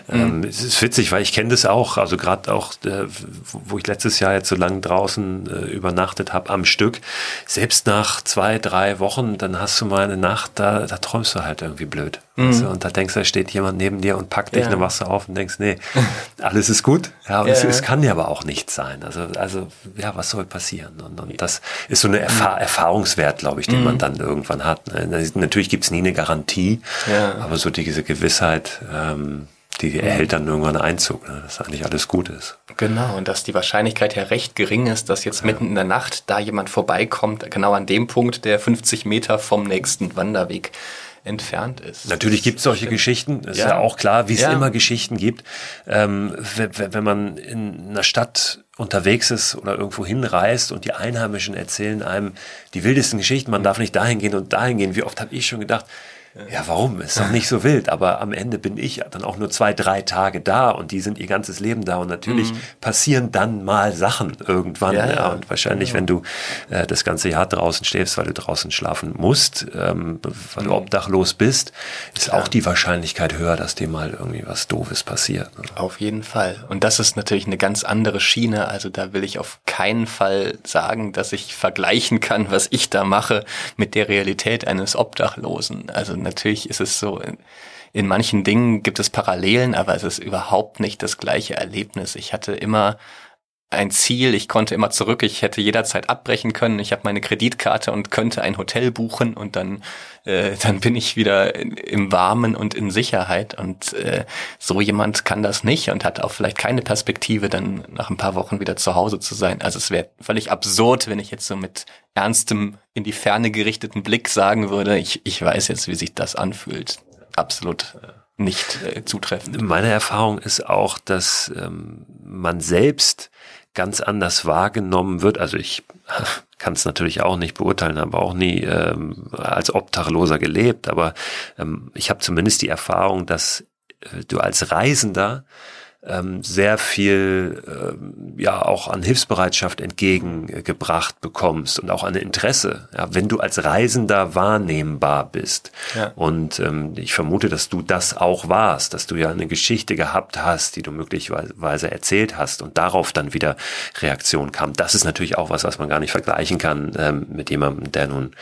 Mhm. Ähm, es ist witzig, weil ich kenne das auch, also gerade auch, äh, wo ich letztes Jahr jetzt so lange draußen äh, übernachtet habe am Stück, selbst nach zwei, drei Wochen, dann hast du mal eine Nacht, da, da träumst du halt irgendwie blöd. Mhm. Weißt du? Und da denkst du, da steht jemand neben dir und packt dich, ja. dann wachst du auf und denkst, nee, *laughs* alles ist gut. Ja, und ja. Es, es, kann ja aber auch nichts sein. Also, also ja, was soll passieren? Und, und das ist so eine Erfahr Erfahrungswert, glaube ich, den mhm. man dann irgendwann hat. Ne? Natürlich gibt's nie eine Garantie, ja. aber so diese Gewissheit, ähm, die erhält dann irgendwann Einzug, ne? dass eigentlich alles gut ist. Genau, und dass die Wahrscheinlichkeit ja recht gering ist, dass jetzt ja. mitten in der Nacht da jemand vorbeikommt, genau an dem Punkt, der 50 Meter vom nächsten Wanderweg entfernt ist. Natürlich gibt es solche Geschichten, ist ja, ja auch klar, wie es ja. immer Geschichten gibt. Ähm, wenn man in einer Stadt unterwegs ist oder irgendwo hinreist und die Einheimischen erzählen einem die wildesten Geschichten, man darf nicht dahin gehen und dahin gehen. Wie oft habe ich schon gedacht, ja, warum? Ist doch nicht so wild. Aber am Ende bin ich dann auch nur zwei, drei Tage da und die sind ihr ganzes Leben da. Und natürlich mhm. passieren dann mal Sachen irgendwann. Ja, ja. Und wahrscheinlich, ja. wenn du äh, das ganze Jahr draußen stehst, weil du draußen schlafen musst, ähm, weil mhm. du obdachlos bist, ist auch die Wahrscheinlichkeit höher, dass dir mal irgendwie was Doofes passiert. Ne? Auf jeden Fall. Und das ist natürlich eine ganz andere Schiene. Also da will ich auf keinen Fall sagen, dass ich vergleichen kann, was ich da mache mit der Realität eines Obdachlosen. Also natürlich ist es so, in, in manchen Dingen gibt es Parallelen, aber es ist überhaupt nicht das gleiche Erlebnis. Ich hatte immer ein Ziel, ich konnte immer zurück, ich hätte jederzeit abbrechen können, ich habe meine Kreditkarte und könnte ein Hotel buchen und dann, äh, *laughs* dann bin ich wieder in, im Warmen und in Sicherheit und äh, so jemand kann das nicht und hat auch vielleicht keine Perspektive, dann nach ein paar Wochen wieder zu Hause zu sein. Also es wäre völlig absurd, wenn ich jetzt so mit ernstem, in die Ferne gerichteten Blick sagen würde, ich, ich weiß jetzt, wie sich das anfühlt. Absolut. Äh, nicht äh, zutreffend. Meine Erfahrung ist auch, dass ähm, man selbst ganz anders wahrgenommen wird. Also ich *laughs* kann es natürlich auch nicht beurteilen, habe auch nie ähm, als Obdachloser gelebt, aber ähm, ich habe zumindest die Erfahrung, dass äh, du als Reisender ähm, sehr viel ähm, ja auch an Hilfsbereitschaft entgegengebracht bekommst und auch an Interesse, ja, wenn du als Reisender wahrnehmbar bist. Ja. Und ähm, ich vermute, dass du das auch warst, dass du ja eine Geschichte gehabt hast, die du möglicherweise erzählt hast und darauf dann wieder Reaktion kam. Das ist natürlich auch was, was man gar nicht vergleichen kann ähm, mit jemandem, der nun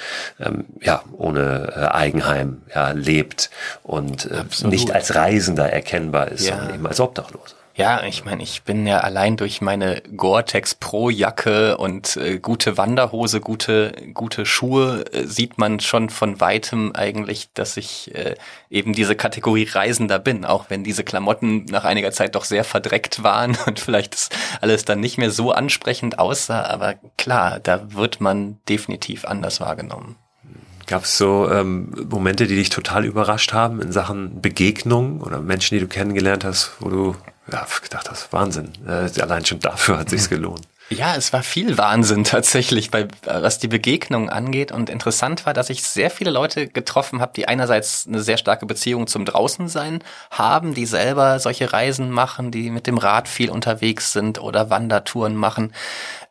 ähm, ja ohne äh, Eigenheim ja, lebt und äh, nicht als Reisender erkennbar ist, ja. sondern eben als Obdachlos. Ja, ich meine, ich bin ja allein durch meine Gore-Tex Pro Jacke und äh, gute Wanderhose, gute gute Schuhe äh, sieht man schon von weitem eigentlich, dass ich äh, eben diese Kategorie Reisender bin, auch wenn diese Klamotten nach einiger Zeit doch sehr verdreckt waren *laughs* und vielleicht alles dann nicht mehr so ansprechend aussah, aber klar, da wird man definitiv anders wahrgenommen. Gab es so ähm, Momente, die dich total überrascht haben in Sachen Begegnung oder Menschen, die du kennengelernt hast, wo du ja, gedacht hast, Wahnsinn. Äh, allein schon dafür hat sich's gelohnt. Ja, es war viel Wahnsinn tatsächlich, bei, was die Begegnung angeht. Und interessant war, dass ich sehr viele Leute getroffen habe, die einerseits eine sehr starke Beziehung zum Draußensein haben, die selber solche Reisen machen, die mit dem Rad viel unterwegs sind oder Wandertouren machen.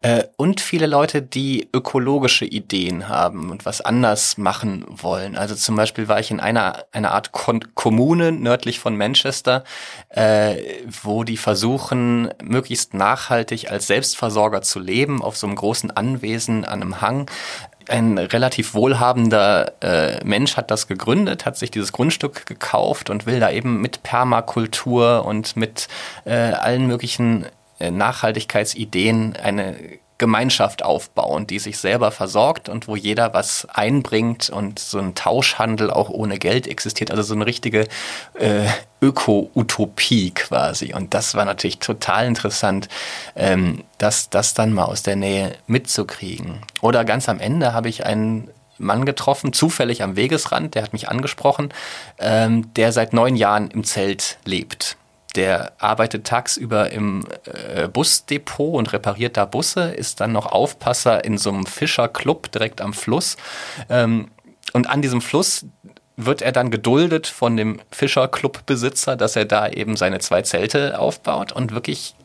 Äh, und viele Leute, die ökologische Ideen haben und was anders machen wollen. Also zum Beispiel war ich in einer, einer Art Kon Kommune nördlich von Manchester, äh, wo die versuchen, möglichst nachhaltig als Selbstversorger zu leben auf so einem großen Anwesen an einem Hang. Ein relativ wohlhabender äh, Mensch hat das gegründet, hat sich dieses Grundstück gekauft und will da eben mit Permakultur und mit äh, allen möglichen Nachhaltigkeitsideen eine Gemeinschaft aufbauen, die sich selber versorgt und wo jeder was einbringt und so ein Tauschhandel auch ohne Geld existiert. Also so eine richtige äh, Öko-Utopie quasi. Und das war natürlich total interessant, ähm, das, das dann mal aus der Nähe mitzukriegen. Oder ganz am Ende habe ich einen Mann getroffen, zufällig am Wegesrand, der hat mich angesprochen, ähm, der seit neun Jahren im Zelt lebt der arbeitet tagsüber im äh, Busdepot und repariert da Busse, ist dann noch Aufpasser in so einem Fischerclub direkt am Fluss. Ähm, und an diesem Fluss wird er dann geduldet von dem Fischerclub-Besitzer, dass er da eben seine zwei Zelte aufbaut und wirklich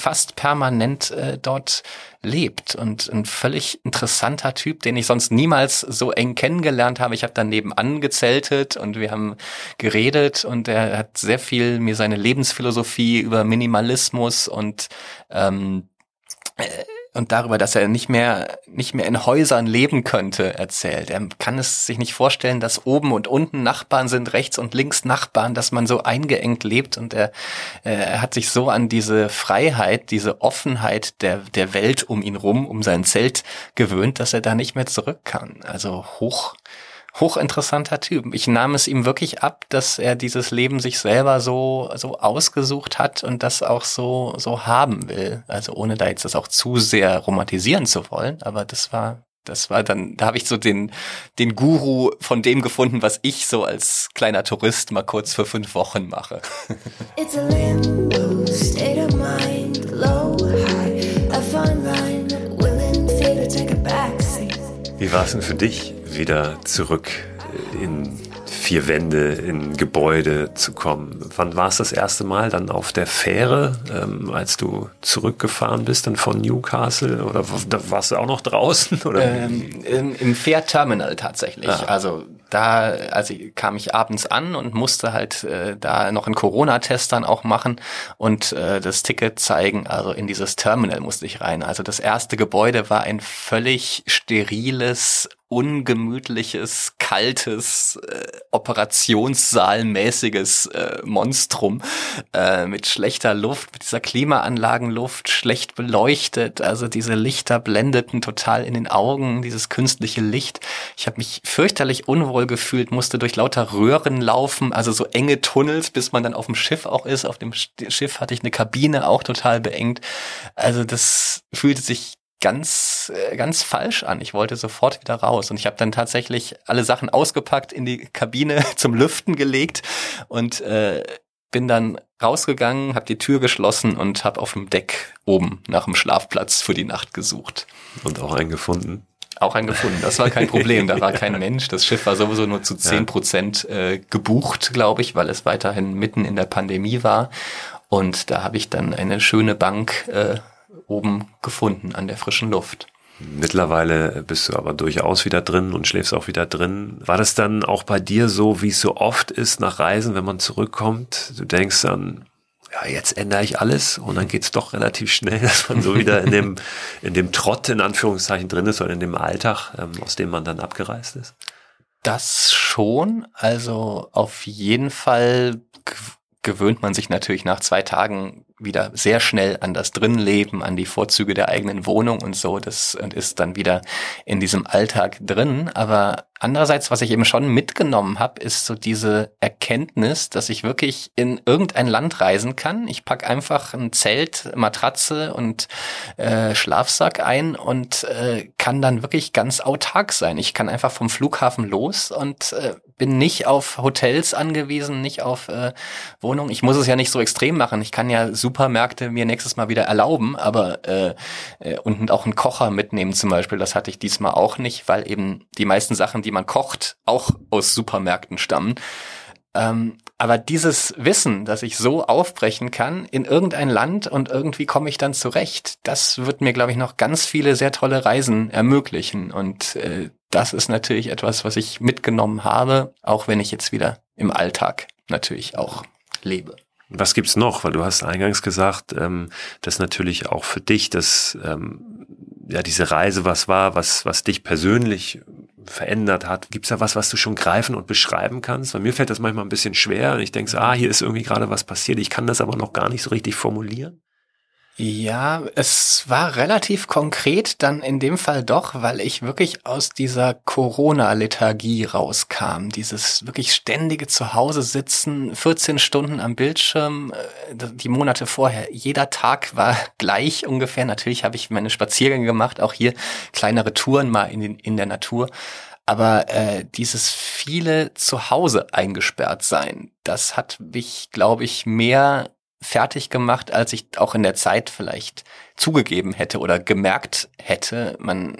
fast permanent äh, dort lebt und ein völlig interessanter Typ, den ich sonst niemals so eng kennengelernt habe. Ich habe dann nebenan gezeltet und wir haben geredet und er hat sehr viel mir seine Lebensphilosophie über Minimalismus und ähm, äh, und darüber, dass er nicht mehr, nicht mehr in Häusern leben könnte, erzählt. Er kann es sich nicht vorstellen, dass oben und unten Nachbarn sind, rechts und links Nachbarn, dass man so eingeengt lebt und er, äh, er hat sich so an diese Freiheit, diese Offenheit der, der Welt um ihn rum, um sein Zelt gewöhnt, dass er da nicht mehr zurück kann. Also hoch, hochinteressanter Typ. Ich nahm es ihm wirklich ab, dass er dieses Leben sich selber so, so ausgesucht hat und das auch so, so haben will. Also ohne da jetzt das auch zu sehr romantisieren zu wollen, aber das war, das war dann, da habe ich so den, den Guru von dem gefunden, was ich so als kleiner Tourist mal kurz für fünf Wochen mache. *laughs* It's a limbo, state of mind, low, high, a fine line, willing to take a backseat. Wie war es denn für dich? Wieder zurück in vier Wände, in Gebäude zu kommen. Wann war es das erste Mal? Dann auf der Fähre, ähm, als du zurückgefahren bist, dann von Newcastle? Oder warst du auch noch draußen? *laughs* Oder? Ähm, im, Im Fährterminal tatsächlich. Ah. Also da also kam ich abends an und musste halt äh, da noch einen Corona-Test dann auch machen und äh, das Ticket zeigen. Also in dieses Terminal musste ich rein. Also das erste Gebäude war ein völlig steriles, ungemütliches, kaltes, äh, operationssaalmäßiges äh, Monstrum äh, mit schlechter Luft, mit dieser Klimaanlagenluft, schlecht beleuchtet. Also diese Lichter blendeten total in den Augen, dieses künstliche Licht. Ich habe mich fürchterlich unwohl gefühlt, musste durch lauter Röhren laufen, also so enge Tunnels, bis man dann auf dem Schiff auch ist. Auf dem Schiff hatte ich eine Kabine auch total beengt. Also das fühlte sich ganz, äh, ganz falsch an. Ich wollte sofort wieder raus und ich habe dann tatsächlich alle Sachen ausgepackt, in die Kabine *laughs* zum Lüften gelegt und äh, bin dann rausgegangen, habe die Tür geschlossen und habe auf dem Deck oben nach einem Schlafplatz für die Nacht gesucht. Und auch einen gefunden? Auch einen gefunden. Das war kein Problem. Da war kein Mensch. Das Schiff war sowieso nur zu zehn Prozent äh, gebucht, glaube ich, weil es weiterhin mitten in der Pandemie war. Und da habe ich dann eine schöne Bank äh, oben gefunden an der frischen Luft. Mittlerweile bist du aber durchaus wieder drin und schläfst auch wieder drin. War das dann auch bei dir so, wie es so oft ist nach Reisen, wenn man zurückkommt? Du denkst dann, ja, jetzt ändere ich alles und dann geht's doch relativ schnell, *laughs* dass man so wieder in dem, in dem Trott in Anführungszeichen drin ist oder in dem Alltag, ähm, aus dem man dann abgereist ist. Das schon. Also auf jeden Fall gewöhnt man sich natürlich nach zwei Tagen wieder sehr schnell an das Drinnenleben, an die Vorzüge der eigenen Wohnung und so. Das ist dann wieder in diesem Alltag drin. Aber andererseits, was ich eben schon mitgenommen habe, ist so diese Erkenntnis, dass ich wirklich in irgendein Land reisen kann. Ich pack einfach ein Zelt, Matratze und äh, Schlafsack ein und äh, kann dann wirklich ganz autark sein. Ich kann einfach vom Flughafen los und äh, bin nicht auf Hotels angewiesen, nicht auf äh, Wohnungen. Ich muss es ja nicht so extrem machen. Ich kann ja Supermärkte mir nächstes Mal wieder erlauben, aber äh, äh, und auch einen Kocher mitnehmen zum Beispiel. Das hatte ich diesmal auch nicht, weil eben die meisten Sachen, die man kocht, auch aus Supermärkten stammen. Ähm, aber dieses Wissen, dass ich so aufbrechen kann in irgendein Land und irgendwie komme ich dann zurecht, das wird mir, glaube ich, noch ganz viele sehr tolle Reisen ermöglichen. Und äh, das ist natürlich etwas, was ich mitgenommen habe, auch wenn ich jetzt wieder im Alltag natürlich auch lebe. Was gibt's noch? Weil du hast eingangs gesagt, ähm, dass natürlich auch für dich das ähm, ja diese Reise was war, was was dich persönlich verändert hat. Gibt's da was, was du schon greifen und beschreiben kannst? Weil mir fällt das manchmal ein bisschen schwer und ich denke so, ah, hier ist irgendwie gerade was passiert. Ich kann das aber noch gar nicht so richtig formulieren. Ja, es war relativ konkret dann in dem Fall doch, weil ich wirklich aus dieser Corona-Lethargie rauskam. Dieses wirklich ständige Zuhause sitzen, 14 Stunden am Bildschirm, äh, die Monate vorher. Jeder Tag war *laughs* gleich ungefähr. Natürlich habe ich meine Spaziergänge gemacht, auch hier kleinere Touren mal in, den, in der Natur. Aber äh, dieses viele Zuhause eingesperrt sein, das hat mich, glaube ich, mehr fertig gemacht, als ich auch in der Zeit vielleicht zugegeben hätte oder gemerkt hätte. Man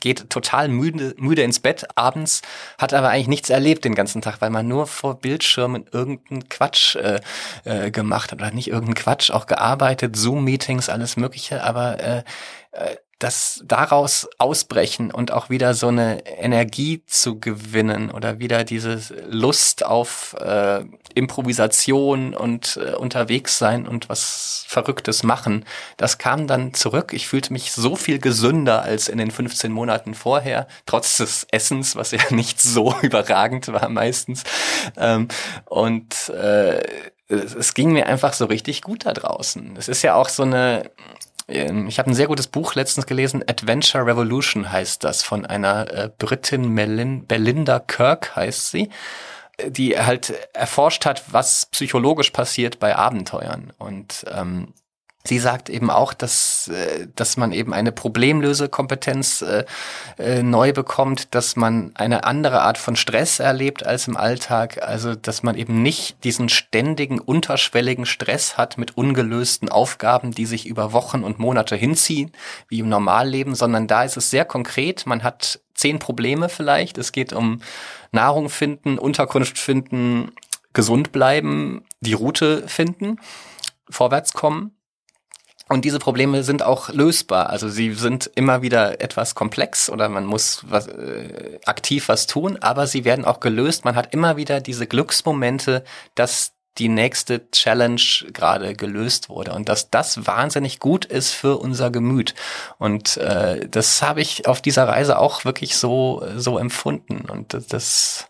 geht total müde, müde ins Bett abends, hat aber eigentlich nichts erlebt den ganzen Tag, weil man nur vor Bildschirmen irgendeinen Quatsch äh, äh, gemacht hat oder nicht irgendeinen Quatsch, auch gearbeitet, Zoom-Meetings, alles Mögliche, aber äh, äh, das daraus ausbrechen und auch wieder so eine Energie zu gewinnen oder wieder diese Lust auf äh, Improvisation und äh, unterwegs sein und was Verrücktes machen, das kam dann zurück. Ich fühlte mich so viel gesünder als in den 15 Monaten vorher, trotz des Essens, was ja *laughs* nicht so überragend war meistens. Ähm, und äh, es ging mir einfach so richtig gut da draußen. Es ist ja auch so eine ich habe ein sehr gutes Buch letztens gelesen, Adventure Revolution heißt das, von einer äh, Britin Melin Belinda Kirk heißt sie, die halt erforscht hat, was psychologisch passiert bei Abenteuern. Und ähm, Sie sagt eben auch, dass, äh, dass man eben eine Problemlösekompetenz äh, äh, neu bekommt, dass man eine andere Art von Stress erlebt als im Alltag, also dass man eben nicht diesen ständigen, unterschwelligen Stress hat mit ungelösten Aufgaben, die sich über Wochen und Monate hinziehen, wie im Normalleben, sondern da ist es sehr konkret, man hat zehn Probleme vielleicht, es geht um Nahrung finden, Unterkunft finden, gesund bleiben, die Route finden, vorwärts kommen und diese Probleme sind auch lösbar. Also sie sind immer wieder etwas komplex oder man muss was, äh, aktiv was tun, aber sie werden auch gelöst. Man hat immer wieder diese Glücksmomente, dass die nächste Challenge gerade gelöst wurde und dass das wahnsinnig gut ist für unser Gemüt. Und äh, das habe ich auf dieser Reise auch wirklich so so empfunden und das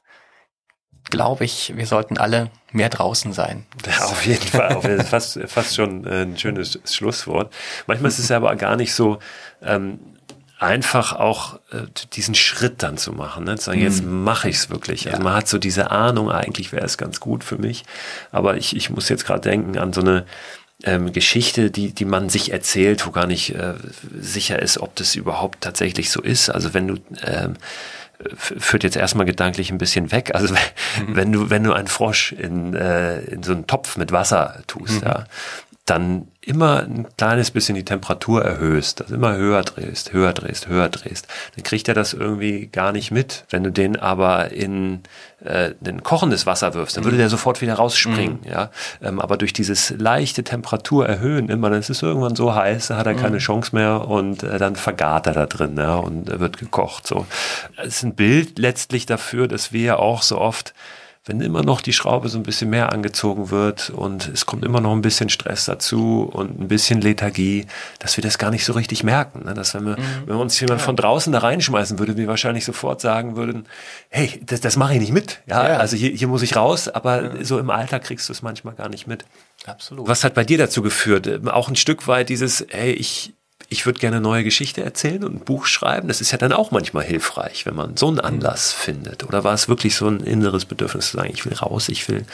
glaube ich, wir sollten alle mehr draußen sein. Ja, auf jeden Fall, auf jeden, fast, fast schon ein schönes Schlusswort. Manchmal ist es aber gar nicht so ähm, einfach auch äh, diesen Schritt dann zu machen, ne? zu sagen, jetzt mhm. mache ich es wirklich. Also ja. man hat so diese Ahnung, eigentlich wäre es ganz gut für mich, aber ich, ich muss jetzt gerade denken an so eine ähm, Geschichte, die, die man sich erzählt, wo gar nicht äh, sicher ist, ob das überhaupt tatsächlich so ist. Also wenn du ähm, führt jetzt erstmal gedanklich ein bisschen weg. Also *laughs* wenn du, wenn du einen Frosch in, äh, in so einen Topf mit Wasser tust, mhm. ja, dann immer ein kleines bisschen die Temperatur erhöhst, also immer höher drehst, höher drehst, höher drehst, dann kriegt er das irgendwie gar nicht mit. Wenn du den aber in äh, ein kochendes Wasser wirfst, dann würde mhm. der sofort wieder rausspringen. Mhm. Ja, ähm, aber durch dieses leichte Temperatur erhöhen immer, dann ist es irgendwann so heiß, da hat er keine mhm. Chance mehr und äh, dann vergart er da drin ja, und er wird gekocht. So, es ist ein Bild letztlich dafür, dass wir auch so oft wenn immer noch die Schraube so ein bisschen mehr angezogen wird und es kommt immer noch ein bisschen Stress dazu und ein bisschen Lethargie, dass wir das gar nicht so richtig merken. Ne? Dass wenn wir, mhm. wenn wir uns jemand ja. von draußen da reinschmeißen würde, wir wahrscheinlich sofort sagen würden, hey, das, das mache ich nicht mit. Ja, ja. also hier, hier muss ich raus, aber ja. so im Alltag kriegst du es manchmal gar nicht mit. Absolut. Was hat bei dir dazu geführt? Auch ein Stück weit dieses, hey, ich, ich würde gerne neue Geschichte erzählen und ein Buch schreiben. Das ist ja dann auch manchmal hilfreich, wenn man so einen Anlass findet. Oder war es wirklich so ein inneres Bedürfnis zu sagen, ich will raus, ich will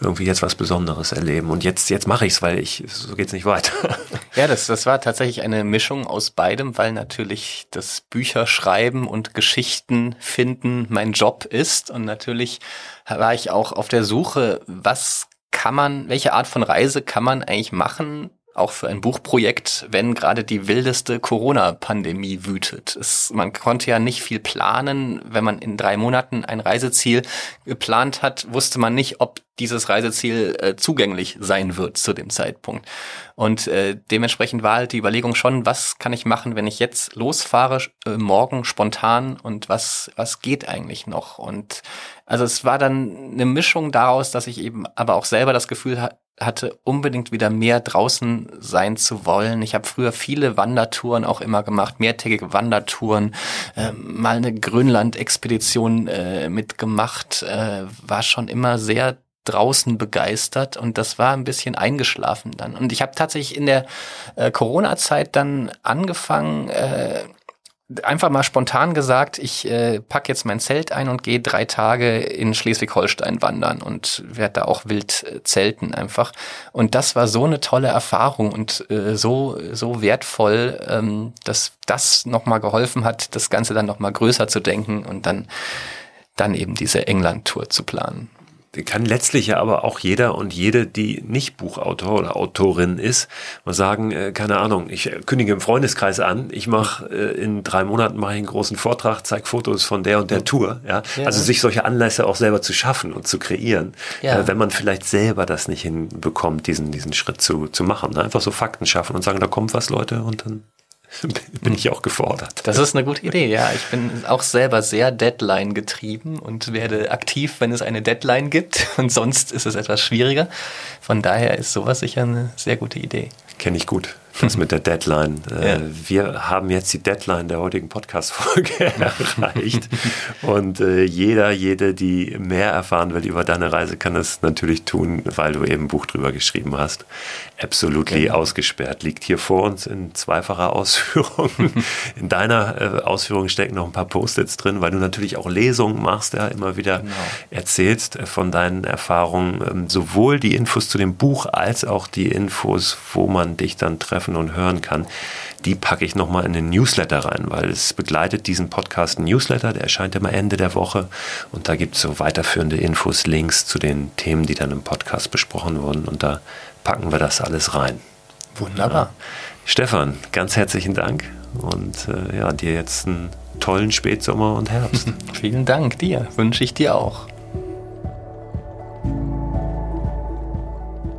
irgendwie jetzt was Besonderes erleben und jetzt, jetzt mache ich es, weil ich, so geht's nicht weiter. *laughs* Ja, das, das war tatsächlich eine Mischung aus beidem, weil natürlich das Bücherschreiben und Geschichten finden mein Job ist. Und natürlich war ich auch auf der Suche, was kann man, welche Art von Reise kann man eigentlich machen, auch für ein Buchprojekt, wenn gerade die wildeste Corona-Pandemie wütet. Es, man konnte ja nicht viel planen. Wenn man in drei Monaten ein Reiseziel geplant hat, wusste man nicht, ob dieses Reiseziel äh, zugänglich sein wird zu dem Zeitpunkt. Und äh, dementsprechend war halt die Überlegung schon, was kann ich machen, wenn ich jetzt losfahre, äh, morgen spontan und was, was geht eigentlich noch? Und also es war dann eine Mischung daraus, dass ich eben aber auch selber das Gefühl ha hatte unbedingt wieder mehr draußen sein zu wollen. Ich habe früher viele Wandertouren auch immer gemacht, mehrtägige Wandertouren, äh, mal eine Grönland-Expedition äh, mitgemacht, äh, war schon immer sehr draußen begeistert und das war ein bisschen eingeschlafen dann. Und ich habe tatsächlich in der äh, Corona-Zeit dann angefangen, äh, einfach mal spontan gesagt, ich äh, pack jetzt mein Zelt ein und gehe drei Tage in Schleswig-Holstein wandern und werde da auch wild äh, zelten einfach. Und das war so eine tolle Erfahrung und äh, so so wertvoll, ähm, dass das nochmal geholfen hat, das Ganze dann nochmal größer zu denken und dann dann eben diese England-Tour zu planen kann letztlich ja aber auch jeder und jede, die nicht Buchautor oder Autorin ist, mal sagen, äh, keine Ahnung, ich kündige im Freundeskreis an, ich mache äh, in drei Monaten mache ich einen großen Vortrag, zeige Fotos von der und der Tour. Ja? ja? Also sich solche Anlässe auch selber zu schaffen und zu kreieren, ja. äh, wenn man vielleicht selber das nicht hinbekommt, diesen, diesen Schritt zu, zu machen. Ne? Einfach so Fakten schaffen und sagen, da kommt was, Leute, und dann *laughs* bin ich auch gefordert. Das ist eine gute Idee, ja. Ich bin auch selber sehr Deadline getrieben und werde aktiv, wenn es eine Deadline gibt. *laughs* Und sonst ist es etwas schwieriger. Von daher ist sowas sicher eine sehr gute Idee. Kenne ich gut das mit der Deadline. *laughs* Äh, ja. Wir haben jetzt die Deadline der heutigen Podcast-Folge *laughs* erreicht. Und äh, jeder, jede, die mehr erfahren will über deine Reise, kann es natürlich tun, weil du eben ein Buch drüber geschrieben hast. Absolutely genau. ausgesperrt. Liegt hier vor uns in zweifacher Ausführung. *laughs* in deiner äh, Ausführung stecken noch ein paar Post-its drin, weil du natürlich auch Lesungen machst, ja, immer wieder genau. erzählst von deinen Erfahrungen. Ähm, sowohl die Infos zu dem Buch als auch die Infos, wo man dich dann trefft treffen und hören kann, die packe ich nochmal in den Newsletter rein, weil es begleitet diesen Podcast Newsletter, der erscheint immer Ende der Woche und da gibt es so weiterführende Infos, Links zu den Themen, die dann im Podcast besprochen wurden und da packen wir das alles rein. Wunderbar. Ja. Stefan, ganz herzlichen Dank und äh, ja, dir jetzt einen tollen Spätsommer und Herbst. *laughs* Vielen Dank dir, wünsche ich dir auch.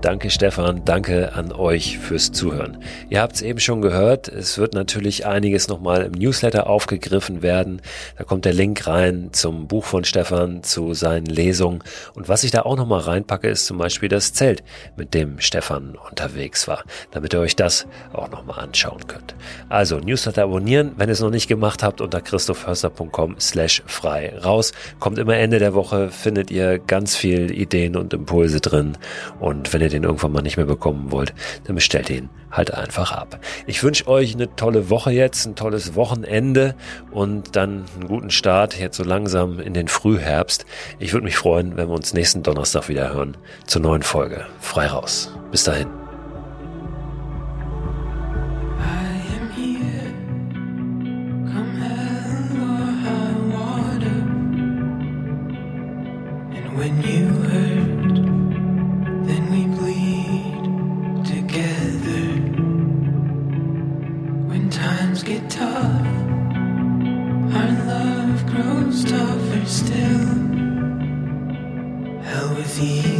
Danke Stefan, danke an euch fürs Zuhören. Ihr habt es eben schon gehört, es wird natürlich einiges nochmal im Newsletter aufgegriffen werden. Da kommt der Link rein zum Buch von Stefan, zu seinen Lesungen. Und was ich da auch nochmal reinpacke, ist zum Beispiel das Zelt, mit dem Stefan unterwegs war, damit ihr euch das auch nochmal anschauen könnt. Also Newsletter abonnieren, wenn ihr es noch nicht gemacht habt, unter christophhörster.com slash frei raus. Kommt immer Ende der Woche, findet ihr ganz viel Ideen und Impulse drin. Und wenn ihr den irgendwann mal nicht mehr bekommen wollt, dann bestellt ihn halt einfach ab. Ich wünsche euch eine tolle Woche jetzt, ein tolles Wochenende und dann einen guten Start jetzt so langsam in den Frühherbst. Ich würde mich freuen, wenn wir uns nächsten Donnerstag wieder hören zur neuen Folge. Frei raus. Bis dahin. when you still. How with you?